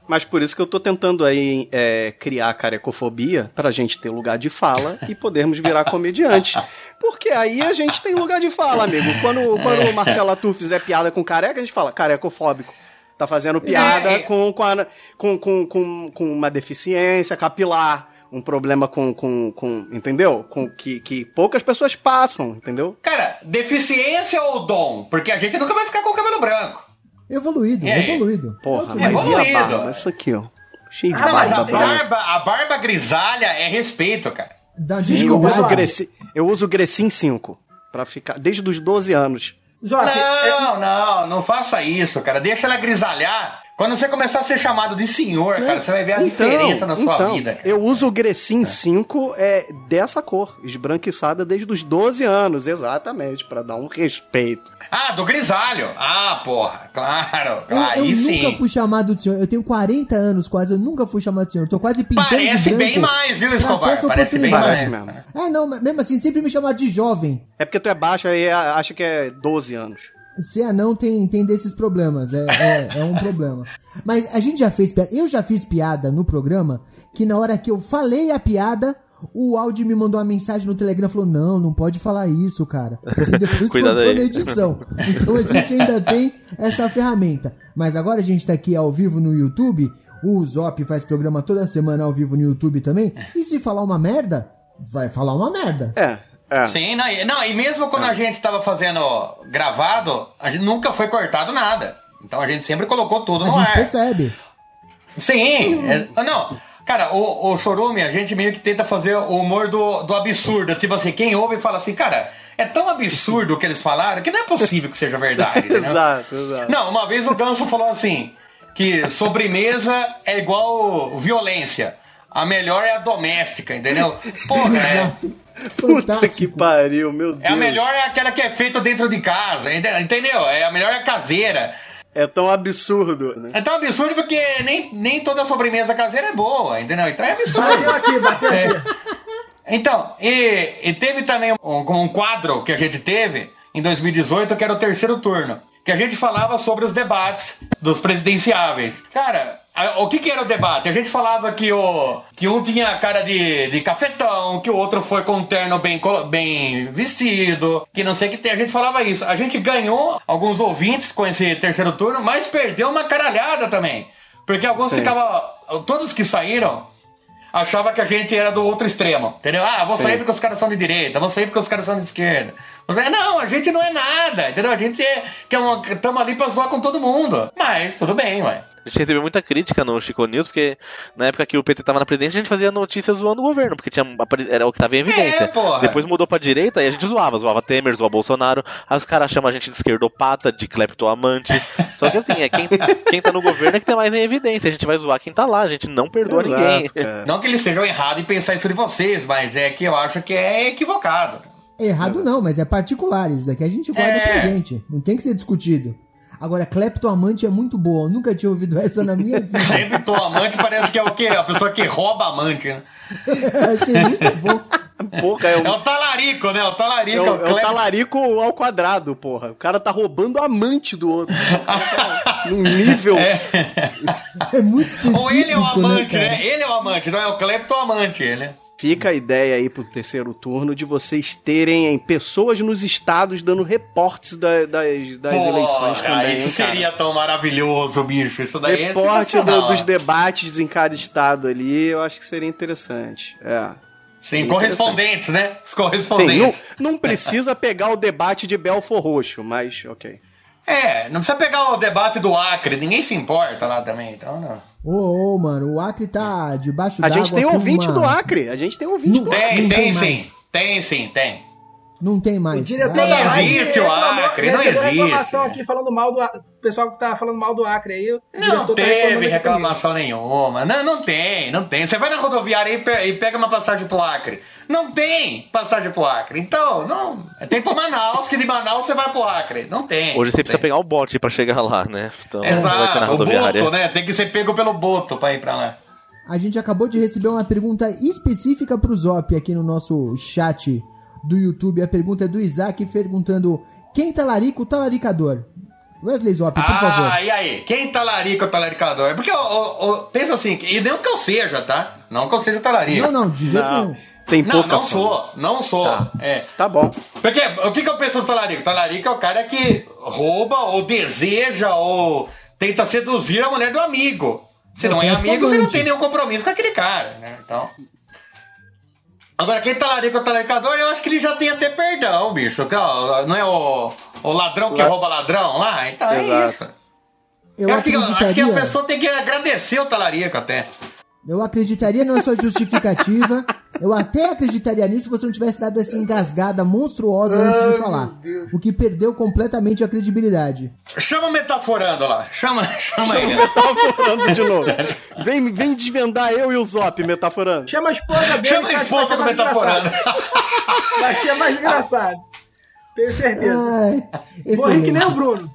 Mas por isso que eu tô tentando aí é, criar carecofobia pra gente ter lugar de fala e podermos virar comediante. Porque aí a gente tem lugar de fala, amigo. Quando, quando o Marcelo Atur fizer piada com careca, a gente fala carecofóbico. Tá fazendo piada É, é. com, com, a- com, com, com, com uma deficiência capilar, um problema com. com, com entendeu? Com, que, que poucas pessoas passam, entendeu? Cara, deficiência ou dom? Porque a gente nunca vai ficar com o cabelo branco. Evoluído, aí? evoluído. Porra, mas nível. e a Evoluído. barba? Isso aqui, ó. Cheio de Não, mas a barba barba, a barba grisalha é respeito, cara. Da Eu desculpa, uso, Zop. Grecin, eu uso Grecin 5 pra ficar desde os 12 anos. É- Não, não, não faça isso, cara. Deixa ela grisalhar. Quando você começar a ser chamado de senhor, cara, você vai ver a diferença na sua então, vida. cara. Eu uso o Grecin 5 é, dessa cor, esbranquiçada desde os 12 anos, exatamente, pra dar um respeito. Ah, do grisalho. Ah, porra, claro. Eu, claro. eu Aí nunca fui chamado de senhor. Eu tenho 40 anos quase, eu nunca fui chamado de senhor. Tô quase pintando Parece de branco. bem mais, viu, Escobar? essa Parece bem oportunidade. mais. Mesmo. É, não, mesmo assim, sempre me chamaram de jovem. É porque tu é baixo e acha que é 12 anos. Ser anão tem, tem desses problemas, é, é, é um problema. Mas a gente já fez piada, eu já fiz piada no programa, que na hora que eu falei a piada, o áudio me mandou uma mensagem no Telegram, falou, não, não pode falar isso, cara. E depois Cuidado cortou aí. na edição. Então a gente ainda tem essa ferramenta. Mas agora a gente tá aqui ao vivo no YouTube, o Zop faz programa toda semana ao vivo no YouTube também, e se falar uma merda, vai falar uma merda. É, é. Sim, não, e- não, e mesmo quando a gente tava fazendo gravado, a gente nunca foi cortado nada. Então a gente sempre colocou tudo A no gente ar. percebe. Sim, é- ah, não. Cara, o, o Chorume, a gente meio que tenta fazer o humor do, do absurdo. Tipo assim, quem ouve fala assim, cara, é tão absurdo o que eles falaram que não é possível que seja verdade. entendeu? Exato, exato. Não, uma vez o Ganso falou assim: que sobremesa é igual violência. A melhor é a doméstica, entendeu? Porra, é. Puta que pariu, meu Deus. É a melhor é aquela que é feita dentro de casa, ente- entendeu? É a melhor é a caseira. É tão absurdo, né? É tão absurdo porque nem, nem toda sobremesa caseira é boa, entendeu? Então é absurdo. bateu aqui, bateu É. aqui. Então, e, e teve também um, um quadro que a gente teve em 2018, que era o terceiro turno, que a gente falava sobre os debates dos presidenciáveis. Cara, o que, que era o debate? A gente falava que, o, que um tinha cara de, de cafetão, que o outro foi com um terno bem, bem vestido, que não sei o que tem. A gente falava isso. A gente ganhou alguns ouvintes com esse terceiro turno, mas perdeu uma caralhada também. Porque alguns Sim. ficavam. Todos que saíram achava que a gente era do outro extremo, entendeu? Ah, vou Sim. sair porque os caras são de direita, vou sair porque os caras são de esquerda. Você, não, a gente não é nada, entendeu? A gente é, estamos ali pra zoar com todo mundo. Mas tudo bem, ué. A gente recebeu muita crítica no Chico News, porque na época que o PT tava na presidência, a gente fazia notícias zoando o governo, porque tinha, era o que tava em evidência. É. Depois mudou pra direita e a gente zoava, zoava Temer, zoava Bolsonaro. Aí os caras chamam a gente de esquerdopata, de cleptoamante. Só que assim, é quem, quem tá no governo é que tá mais em evidência. A gente vai zoar quem tá lá, a gente não perdoa Exato, ninguém. cara. Não que eles estejam errados em pensar isso de vocês, mas é que eu acho que é equivocado. Errado não, mas é particular. Isso daqui a gente guarda É. pra gente. Não tem que ser discutido. Agora, cleptoamante é muito boa. Eu nunca tinha ouvido essa na minha vida. Sempre tô amante parece que é o quê? A pessoa que rouba amante, né? Achei muito bom. Porra, é É um, o talarico, né? O é talarico. é o é um clep- talarico ao quadrado, porra. O cara tá roubando a amante do outro. Num nível. É muito específico, Ou ele é o amante, né? né? Ele é o amante, não é o cleptoamante, ele. Fica a ideia aí pro terceiro turno de vocês terem pessoas nos estados dando reportes da- das, das Porra, eleições também. Isso hein, seria tão maravilhoso, bicho. Isso daí é Reporte do- sensacional. dos debates em cada estado ali, eu acho que seria interessante. É. Sim, correspondentes, né? Os Sim, não, correspondentes. não precisa pegar o debate de Belfor Roxo, mas ok. É, não precisa pegar o debate do Acre, ninguém se importa lá também, então não. Ô, ô, mano, o Acre tá debaixo A d'água. gente tem ouvinte uma- do Acre, a gente tem ouvinte Não- do Acre. Tem, tem, tem sim. Tem sim, tem. Não tem mais. O diretor Nem da existe o Acre, não existe. reclamação aqui falando mal do Acre. O pessoal que tá falando mal do Acre aí. Não tá teve aqui reclamação nenhuma. Não, não tem, não tem. Você vai na rodoviária e pe- pega uma passagem pro Acre. Não tem passagem pro Acre. Então, não. Tem pra Manaus, que de Manaus você vai pro Acre. Não tem. Hoje você não precisa tem. pegar o bote pra chegar lá, né? Então não Exato, o boto, né? Tem que ser pego pelo boto pra ir pra lá. A gente acabou de receber uma pergunta específica pro Zop aqui no nosso chat do YouTube. A pergunta é do Isaac perguntando: quem talarica o talaricador? Wesley Zop, por favor. Ah, e aí? Quem talarica o talaricador? Porque, ô, ô, pensa assim, e não que eu seja, tá? Não que eu seja talarica. Não, não, de jeito Não. nenhum. Tem Não, pouca não fama. sou, não sou. Tá. É. Tá bom. Porque o que, que eu penso do talarico? Talarico é o cara que rouba ou deseja ou tenta seduzir a mulher do amigo. Se não, Não, é amigo, você não tem nenhum compromisso com aquele cara, né? Então. Agora, quem talarica o talaricador, eu acho que ele já tem até perdão, bicho. Não é o, o ladrão que La- rouba ladrão lá? Então é Exato. isso. Eu acho, que, acho que a pessoa tem que agradecer o talarico até. eu acreditaria na sua justificativa. eu até acreditaria nisso se você não tivesse dado essa engasgada monstruosa antes de falar. O que perdeu completamente a credibilidade. Chama o metaforando lá. Chama, chama ele. Metaforando de novo. Vem, vem desvendar eu e o Zop, metaforando. Chama a esposa dele. Chama a esposa vai do ser mais metaforando. engraçado. Vai ser mais engraçado. Tenho certeza. Ai, rir que nem o. Bruno.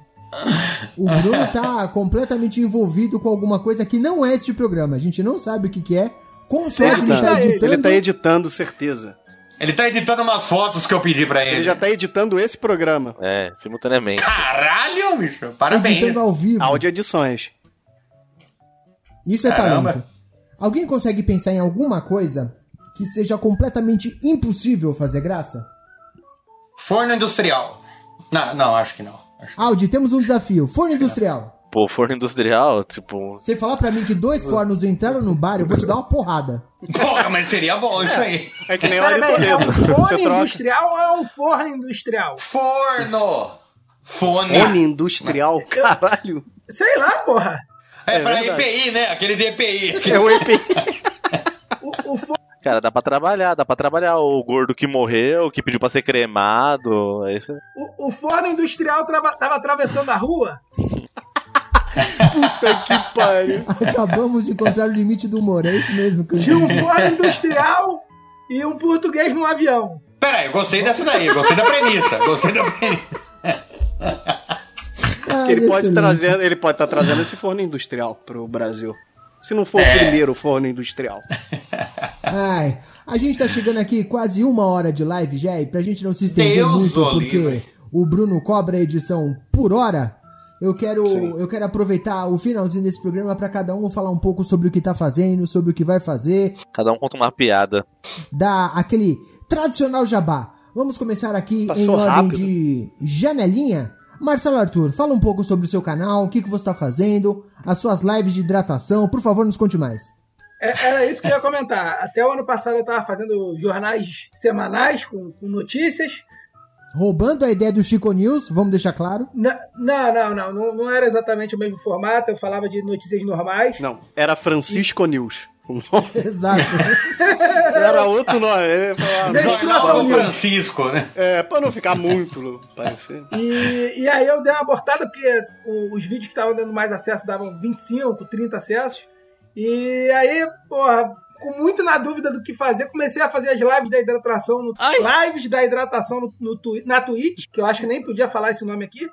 O Bruno tá completamente envolvido com alguma coisa que não é este programa. A gente não sabe o que, que é. Com Certo sorte ele está tá editando. Ele editando, certeza. Ele tá editando umas fotos que eu pedi pra ele. Ele já tá editando esse programa. É, simultaneamente. Caralho, bicho. Parabéns. editando ao vivo. Áudio edições. Isso é Caramba. talento. Alguém consegue pensar em alguma coisa que seja completamente impossível fazer graça? Forno industrial. Não, não, acho que não. Acho Audi, temos um desafio. Forno industrial. Pô, forno industrial, tipo. Você falar pra mim que dois fornos entraram no bar, eu vou te dar uma porrada. Porra, mas seria bom isso aí. É que nem o Ari é um troca. industrial ou é um forno industrial? Forno. Fone. Fone industrial, caralho. Sei lá, porra. É, É pra verdade. EPI, né? Aquele DPI. É o EP. O, o forno Cara, dá pra trabalhar, dá pra trabalhar o gordo que morreu, que pediu pra ser cremado. é Esse... O, o forno industrial trava, tava atravessando a rua. Que pariu. Acabamos de encontrar o limite do humor. É isso mesmo que eu Tinha um forno industrial e um português num avião. Pera aí, eu gostei dessa daí. eu Gostei da premissa. Gostei da premissa. Ai, Ele pode trazer, ele pode estar trazendo esse forno industrial pro Brasil. Se não for É. o primeiro forno industrial. Ai, a gente tá chegando aqui quase uma hora de live já, e pra gente não se estender Deus muito, porque livre. o Bruno cobra a edição por hora, eu quero, Sim. eu quero aproveitar o finalzinho desse programa pra cada um falar um pouco sobre o que tá fazendo, sobre o que vai fazer, Cada um conta uma piada. dar aquele tradicional jabá. Vamos começar aqui em Passou ordem rápido. de janelinha. Marcelo Arthur, fala um pouco sobre o seu canal, o que, que você tá fazendo, as suas lives de hidratação, por favor, nos conte mais. É- Era isso que eu ia comentar. Até o ano passado eu tava fazendo jornais semanais com, com notícias. Roubando a ideia do Chico News, vamos deixar claro. Não, não, não, não. Não era exatamente o mesmo formato. Eu falava de notícias normais. Não, era Francisco News. O nome Exato. era outro nome. Menstruação News. Francisco, né? É, pra não ficar muito parecendo. E, e aí eu dei uma abortada, porque o- os vídeos que estavam dando mais acesso davam 25, 30 acessos. E aí, porra, com muito na dúvida do que fazer, comecei a fazer as lives da hidratação no, lives da hidratação no, no na Twitch, que eu acho que nem podia falar esse nome aqui.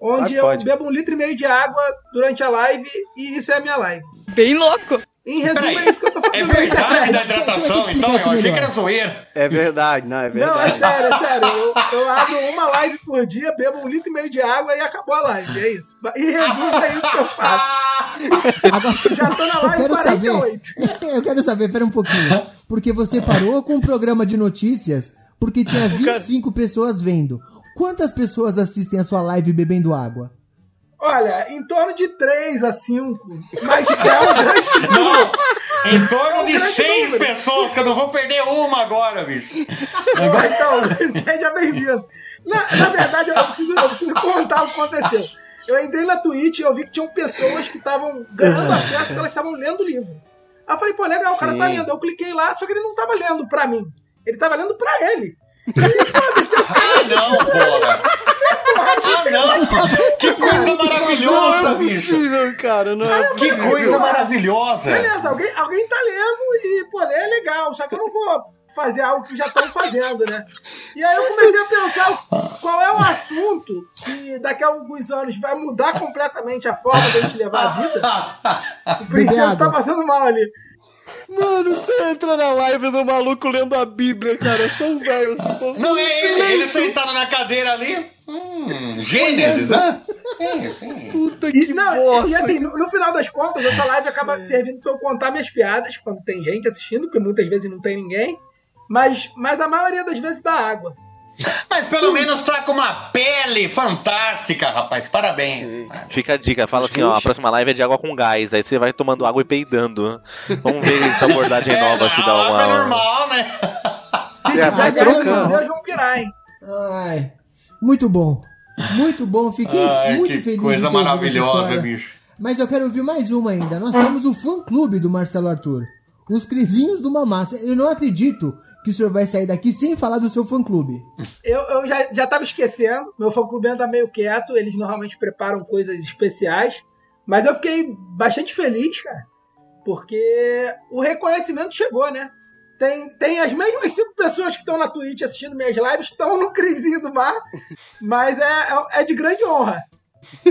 Onde Ah, eu bebo um litro e meio de água durante a live e isso é a minha live. Bem louco. Em resumo, Peraí, é isso que eu tô fazendo É na verdade da hidratação, então? Eu achei que era zoeira. É verdade, não, é Não, é verdade. sério, é sério. Eu, eu abro uma live por dia, bebo um litro e meio de água e acabou a live. É isso. Em resumo, é isso que eu faço. Agora, Já tô na eu live quero 48. saber. Eu quero saber, pera um pouquinho. Porque você parou com um programa de notícias porque tinha 25 pessoas vendo. Quantas pessoas assistem a sua live bebendo água? Olha, em torno de 3 a 5. Mas é um grande Não, em torno de grande seis número. pessoas, que eu não vou perder uma agora, bicho. Então, seja bem-vindo. Na, na verdade, eu preciso, eu preciso contar o que aconteceu. Eu entrei na Twitch e eu vi que tinham pessoas que estavam ganhando acesso porque elas estavam lendo o livro. Aí eu falei, pô, legal, o cara tá Sim. lendo. Eu cliquei lá, só que ele não tava lendo pra mim. Ele tava lendo pra ele. Ah, não, porra. Ah, não. Que coisa maravilhosa, bicho. Possível, cara, não é Que coisa maravilhosa. Beleza, alguém, alguém tá lendo e, pô, ler é legal, só que eu não vou fazer algo que já estão fazendo, né? E aí eu comecei a pensar qual é o assunto que daqui a alguns anos vai mudar completamente a forma da gente levar a vida. O princesa tá água. passando mal ali. Mano, você entra na live do maluco lendo a Bíblia, cara. Eu sou um velho. Não, um é ele, ele sentado na cadeira ali. Hum, Gênesis, né? Sim, sim. Puta E, que não, bosta. e assim, no, no final das contas, essa live acaba servindo pra eu contar minhas piadas quando tem gente assistindo, porque muitas vezes não tem ninguém. Mas, mas a maioria das vezes dá água. Mas pelo menos tá com uma pele fantástica, rapaz. Parabéns. Sim. Fica a dica, fala assim, ó, a próxima live é de água com gás, aí você vai tomando água e peidando. Vamos ver se a abordagem É, nova te dá uma... É normal, né? Se É, tiver vai trocando. Deus, vão pirar, hein? Ai, muito bom. Muito bom, fiquei Ai, muito que feliz. coisa essa maravilhosa, bicho. Mas eu quero ouvir mais uma ainda. Nós temos o fã clube do Marcelo Arthur. Os Crisinhos do Mamassa. Eu não acredito que o senhor vai sair daqui sem falar do seu fã clube. Eu, eu já, já tava esquecendo, meu fã clube anda meio quieto, eles normalmente preparam coisas especiais, mas eu fiquei bastante feliz, cara, porque o reconhecimento chegou, né? Tem, tem as mesmas cinco pessoas que estão na Twitch assistindo minhas lives, estão no Crisinho do Mar, mas é, é, é de grande honra.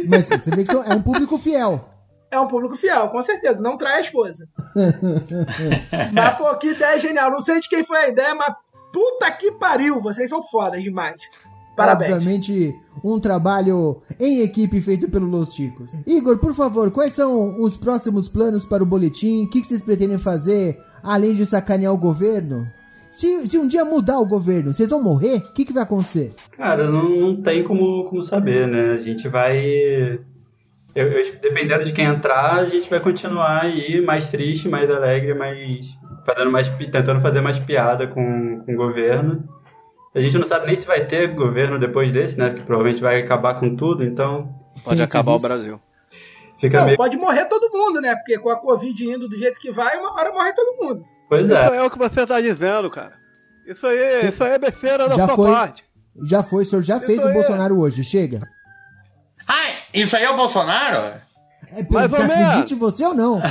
Mas você vê que é um público fiel. É um público fiel, com certeza, não trai a esposa. mas, pô, que ideia genial. Não sei de quem foi a ideia, mas puta que pariu, vocês são fodas demais. Parabéns. Obviamente, um trabalho em equipe feito pelo Los Ticos. Igor, por favor, quais são os próximos planos para o boletim? O que, que vocês pretendem fazer além de sacanear o governo? Se, se um dia mudar o governo, vocês vão morrer? O que, que vai acontecer? Cara, não, não tem como, como saber, né? A gente vai. Eu, eu- dependendo de quem entrar, a gente vai continuar aí mais triste, mais alegre, mais. Fazendo mais tentando fazer mais piada com, com o governo. A gente não sabe nem se vai ter governo depois desse, né? Porque provavelmente vai acabar com tudo, então Pode acabar o. Brasil. fica Não, meio. pode morrer todo mundo, né? Porque com a Covid indo do jeito que vai, uma hora morre todo mundo. Pois Isso é. é o que você tá dizendo, cara. Isso aí, isso aí é besteira da Já sua foi. parte. Já foi, o senhor já Isso fez o aí é- Bolsonaro hoje, chega. Ai, isso aí é o Bolsonaro? É, Mais ou menos. acredite você ou não.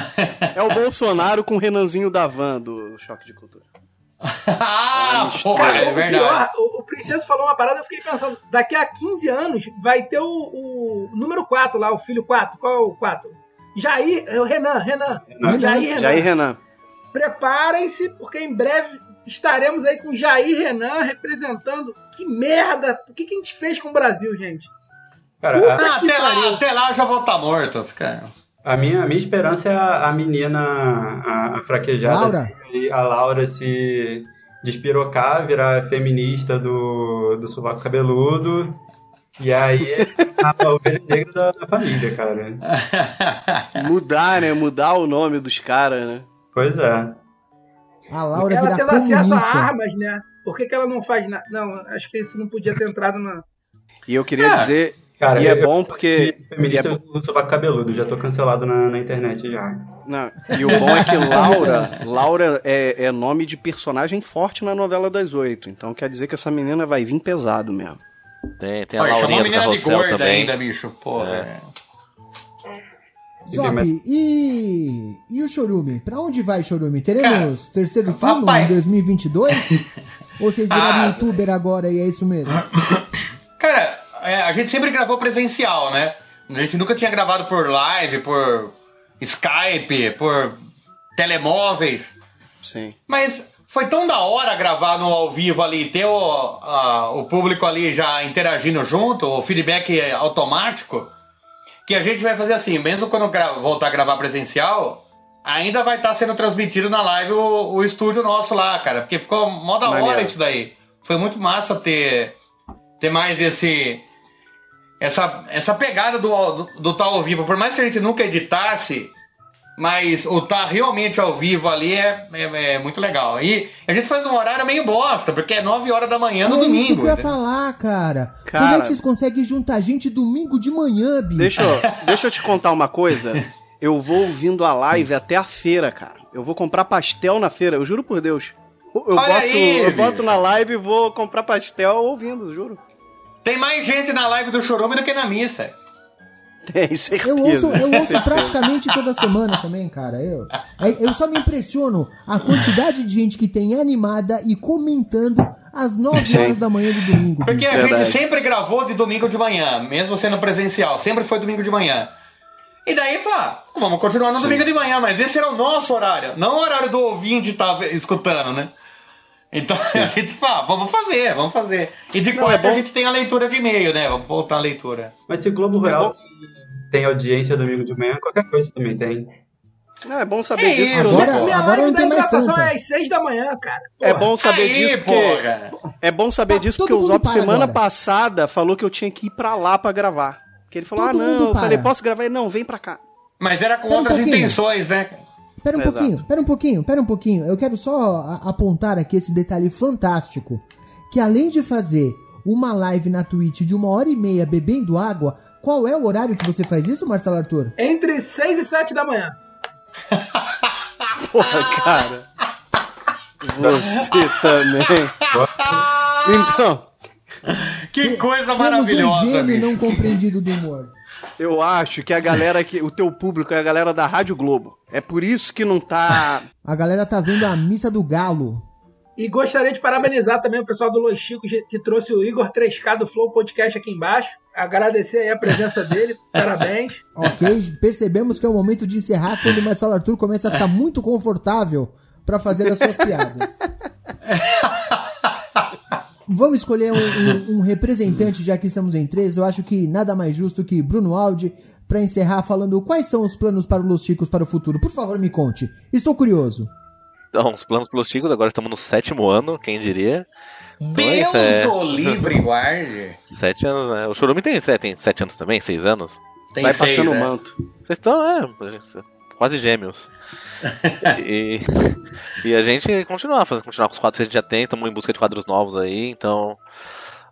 É o Bolsonaro com o Renanzinho da Van do Choque de Cultura. ah, porra, Cara, é o verdade. pior, o, o Princesa falou uma parada, eu fiquei pensando, daqui a 15 anos vai ter o, o número 4 lá, o filho 4. Qual é o 4? Jair, é o Renan, Renan. Renan. Jair Renan. Jair Renan. Preparem-se, porque em breve estaremos aí com Jair Renan representando. Que merda! O que, que a gente fez com o Brasil, gente? Cara, a- Ah, até, lá, até lá eu já vou estar morto. Fica... A minha, a minha esperança é a, a menina, a, a fraquejada, Laura? e a Laura se despirocar, virar feminista do, do sovaco cabeludo, e aí a ovelha negra da, da família, cara. Mudar, né? Mudar o nome dos caras, né? Pois é. A Laura ela tendo acesso a armas, né? Por que, que ela não faz nada? Não, acho que isso não podia ter entrado na. E eu queria Ah, dizer. Cara, e é eu- bom porque. Feminista é do sovaco cabeludo, já tô cancelado na, na internet já. Não, e o bom é que Laura, Laura é, é nome de personagem forte na novela das oito. Então quer dizer que essa menina vai vir pesado mesmo. Tem, tem a Olha, chamou a menina de gorda também. ainda, bicho. Porra. É. Zop, e, e o Chorume? Pra onde vai, Chorume? Teremos terceiro turno papai. em 2022? Ou vocês viraram Ah. youtuber agora e é isso mesmo? Cara, é, a gente sempre gravou presencial, né? A gente nunca tinha gravado por live, por Skype, por telemóveis. Sim. Mas foi tão da hora gravar no ao vivo ali, ter o, a- o público ali já interagindo junto, o feedback automático, que a gente vai fazer assim, mesmo quando voltar a gravar presencial, ainda vai estar sendo transmitido na live o, o estúdio nosso lá, cara, porque ficou mó da hora Maneiro. isso daí. Foi muito massa ter, ter mais esse. Essa, essa pegada do, do, do tá ao vivo, por mais que a gente nunca editasse, mas o tá realmente ao vivo ali é, é, é muito legal. E a gente faz num horário meio bosta, porque é 9 horas da manhã no é isso domingo. que eu ia falar, cara. Como Cara. é que vocês conseguem juntar gente domingo de manhã, bicho? Deixa eu, deixa eu te contar uma coisa. Eu vou ouvindo a live até a feira, cara. Eu vou comprar pastel na feira, eu juro por Deus. Eu, boto, aí, eu bicho. boto na live e vou comprar pastel ouvindo, juro. Tem mais gente na live do Chorume do que na missa. Tem certeza. Eu ouço, eu ouço certeza. praticamente toda semana também, cara. Eu, eu só me impressiono a quantidade de gente que tem animada e comentando às 9 Sim. horas da manhã do domingo. Porque a Verdade. gente sempre gravou de domingo de manhã, mesmo sendo presencial, sempre foi domingo de manhã. E daí, fala, vamos continuar no domingo de manhã, mas esse era o nosso horário, não o horário do ouvinte estar escutando, né? Então a gente fala, vamos fazer, vamos fazer. E de Não, quarta é bom- a gente tem a leitura de e-mail, né? Vamos voltar à leitura. Mas se o Globo Rural tem audiência domingo de manhã, qualquer coisa também tem. Não, é bom saber É disso. isso, porque- Agora- Minha agora live da hidratação é às 6 da manhã, cara. É Porra. bom saber Aí, disso porque porra. é bom saber Tá, disso porque o Zop para semana agora. passada falou que eu tinha que ir pra lá pra gravar. Que ele falou: Todo "Ah, não". Eu para. falei: "Posso gravar?" Ele: "Não, vem pra cá". Mas era com Pera um outras pouquinho. intenções, né? Pera um Exato. pouquinho, pera um pouquinho, pera um pouquinho. Eu quero só apontar aqui esse detalhe fantástico. Que além de fazer uma live na Twitch de uma hora e meia bebendo água, qual é o horário que você faz isso, Marcelo Arthur? Entre 6 e 7 da manhã. Porra, cara. Você também. Então, Que coisa Temos um maravilhosa, gênio não compreendido do humor. Eu acho que a galera que o teu público é a galera da Rádio Globo. É por isso que não tá A galera tá vendo a missa do galo. E gostaria de parabenizar também o pessoal do Los Chicos que trouxe o Igor 3K do Flow Podcast aqui embaixo. Agradecer aí a presença dele. Parabéns. Ok? Percebemos que é o momento de encerrar quando o Marcelo Arthur começa a ficar muito confortável pra fazer as suas piadas. Vamos escolher um, um- um representante, já que estamos em três. Eu acho que nada mais justo que Bruno Aldi pra encerrar falando quais são os planos para os Los Chicos para o futuro. Por favor, me conte. Estou curioso. Então, os planos pelos Chicos, agora estamos no sétimo ano, quem diria. Então é Deus é. o livre guarde. Sete anos, né? O Chorume tem, sete- tem sete anos também, seis anos. Tem vai seis, passando o né? manto. Vocês estão, é, quase gêmeos. e, e a gente continuar, continuar com os quadros que a gente já tem, estamos em busca de quadros novos aí, então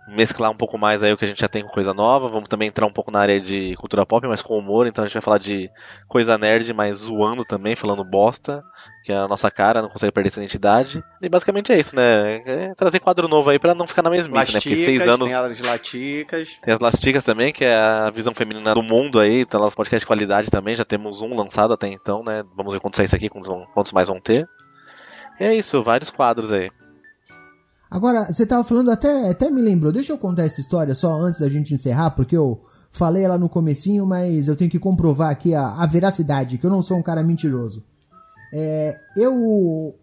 mesclar um pouco mais aí o que a gente já tem com coisa nova. Vamos também entrar um pouco na área de cultura pop, mas com humor, então a gente vai falar de coisa nerd, mas zoando também, falando bosta, que é a nossa cara, não consegue perder essa identidade. E basicamente é isso, né? É trazer quadro novo aí pra não ficar na mesmice, né? Porque seis Laticas, anos tem as laticas. tem as Lasticas também, que é a visão feminina do mundo aí, tá lá no podcast de qualidade também, já temos um lançado até então, né? Vamos ver quanto sai isso aqui, quantos, vão- quantos mais vão ter. E é isso, vários quadros aí. Agora, você tava falando, até, até me lembrou, deixa eu contar essa história só antes da gente encerrar, porque eu falei ela no comecinho, mas eu tenho que comprovar aqui a, a veracidade, que eu não sou um cara mentiroso. É, eu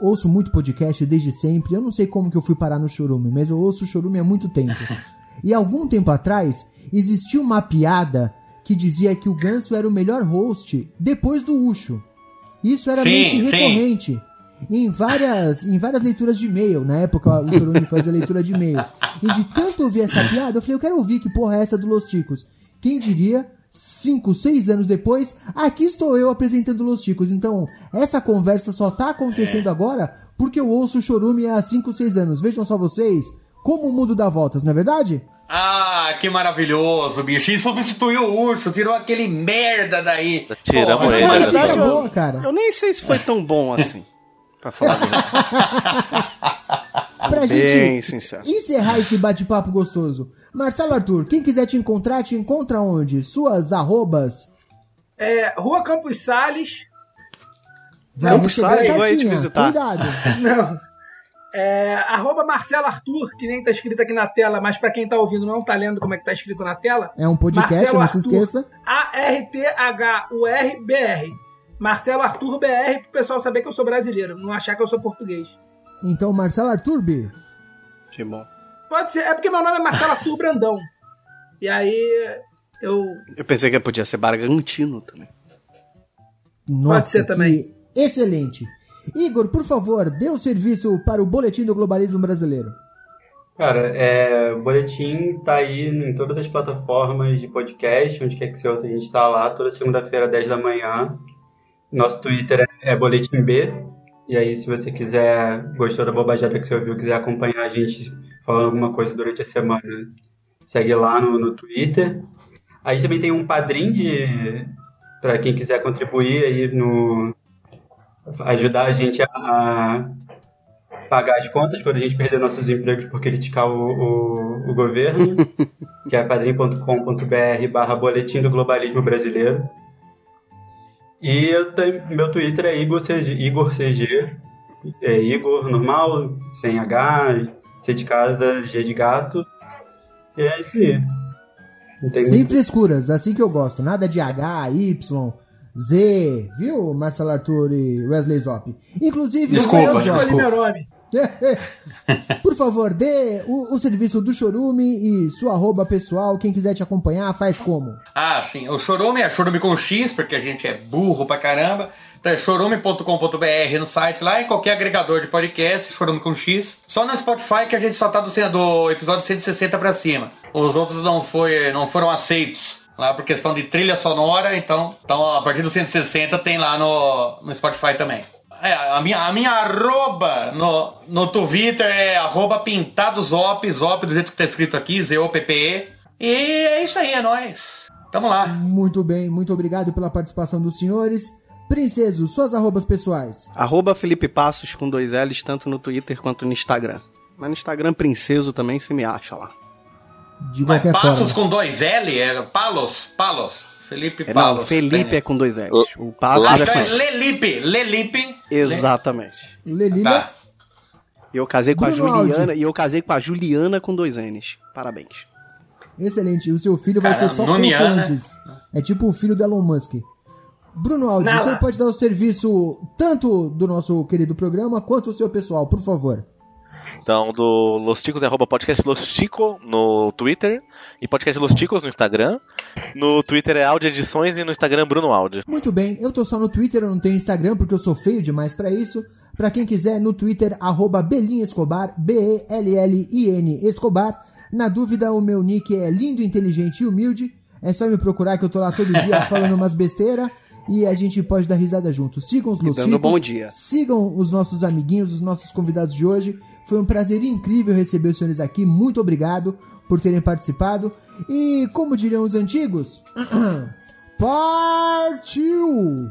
ouço muito podcast desde sempre, eu não sei como que eu fui parar no Chorume, mas eu ouço o Chorume há muito tempo. E algum tempo atrás, existiu uma piada que dizia que o Ganso era o melhor host depois do Ucho. Isso era Sim, meio que sim. Em várias, em várias leituras de e-mail. Na época o Chorume fazia leitura de e-mail. E de tanto ouvir essa piada, eu falei, eu quero ouvir que porra é essa do Los Ticos. Quem diria, cinco, seis anos depois, aqui estou eu apresentando Los Ticos. Então, essa conversa só tá acontecendo agora porque eu ouço o Chorume há cinco, seis anos. Vejam só vocês, como o mundo dá voltas, não é verdade? Ah, que maravilhoso, bicho. E substituiu o urso, tirou aquele merda daí. Tiramos ele, eu- boa, cara. Eu nem sei se foi tão bom assim. Pra falar verdade. Pra Bem gente sincero. encerrar esse bate-papo gostoso. Marcelo Arthur, quem quiser te encontrar, te encontra onde? Suas arrobas? É, Rua Campos Salles. Vai Campos Salles, vou aí te visitar. Cuidado. Não. É, arroba Marcelo Arthur, que nem tá escrito aqui na tela, mas pra quem tá ouvindo não tá lendo como é que tá escrito na tela. É um podcast, Marcelo não se Arthur. esqueça. A-R-T-H-U-R-B-R. Marcelo Arthur BR, pro pessoal saber que eu sou brasileiro, não achar que eu sou português. Então, Marcelo Arthur, Bir. Que bom. Pode ser, é porque meu nome é Marcelo Arthur Brandão. E aí eu. Eu pensei que podia ser Bragantino também. Nossa, ser também. Excelente. Igor, por favor, dê o serviço para o Boletim do Globalismo Brasileiro. Cara, é, o boletim tá aí em todas as plataformas de podcast, onde quer que você ouça, a gente tá lá toda segunda-feira, 10 da manhã. Nosso Twitter é, é Boletim B. E aí, se você quiser, gostou da bobajada que você ouviu, quiser acompanhar a gente falando alguma coisa durante a semana, segue lá no, no Twitter. Aí também tem um padrinho de para quem quiser contribuir aí no ajudar a gente a, pagar as contas quando a gente perder nossos empregos por criticar o, o, o governo, que é padrim.com.br barra boletim do globalismo brasileiro. E eu tenho, meu Twitter é Igor CG, Igor CG é Igor normal, sem H, C de casa, G de gato. E é isso aí. Sem frescuras, assim que eu gosto. Nada de H, Y, Z, viu, Marcelo Arthur e Wesley Zop? Inclusive, Desculpa, eu, eu Por favor, dê o, o serviço do Chorume e sua arroba pessoal. Quem quiser te acompanhar, faz como? Ah, sim. O Chorume é Chorume com X, porque a gente é burro pra caramba. Então é chorume.com.br no site lá, em qualquer agregador de podcast, Chorume com X. Só no Spotify que a gente só tá do, do episódio 160 pra cima. Os outros não, foi, não foram aceitos lá por questão de trilha sonora, então, então a partir do 160 tem lá no, no Spotify também. É, a minha, a minha arroba no, no Twitter é arroba pintadozop, zop do jeito que tá escrito aqui, Z-O-P-P-E. E é isso aí, é nóis. Tamo lá. Muito bem, muito obrigado pela participação dos senhores. Princeso, suas arrobas pessoais. Arroba Felipe Passos com dois L's, tanto no Twitter quanto no Instagram. Mas no Instagram, Princeso também se me acha lá. De Mas Passos forma. com dois L? É Palos? Palos. Felipe É, Palos. não, Felipe Tem- é com dois L's. O Ah, é então com é. Lelipe. Lelipe. Exatamente. Lelila, Tá. E eu casei com a Bruno Juliana Aldi. e eu casei com a Juliana com dois N's. Parabéns. excelente. O seu filho vai Caramba, ser só consoantes. É tipo o filho do Elon Musk. Bruno Aldi, você pode dar o serviço tanto do nosso querido programa quanto o seu pessoal, por favor. Então, do Los Ticos é arroba podcast Los Tico no Twitter e podcast Los Ticos no Instagram. No Twitter é Audio Edições e no Instagram Bruno Audio. Muito bem, eu tô só no Twitter, eu não tenho Instagram porque eu sou feio demais pra isso. Pra quem quiser, no Twitter, arroba Belin Escobar, B-E-L-L-I-N Escobar. Na dúvida, o meu nick é lindo, inteligente e humilde. É só me procurar que eu tô lá todo dia falando umas besteiras e a gente pode dar risada junto. Sigam os Chicos, bom dia. Sigam os nossos amiguinhos, os nossos convidados de hoje. Foi um prazer incrível receber os senhores aqui. Muito obrigado por terem participado. E como diriam os antigos, partiu!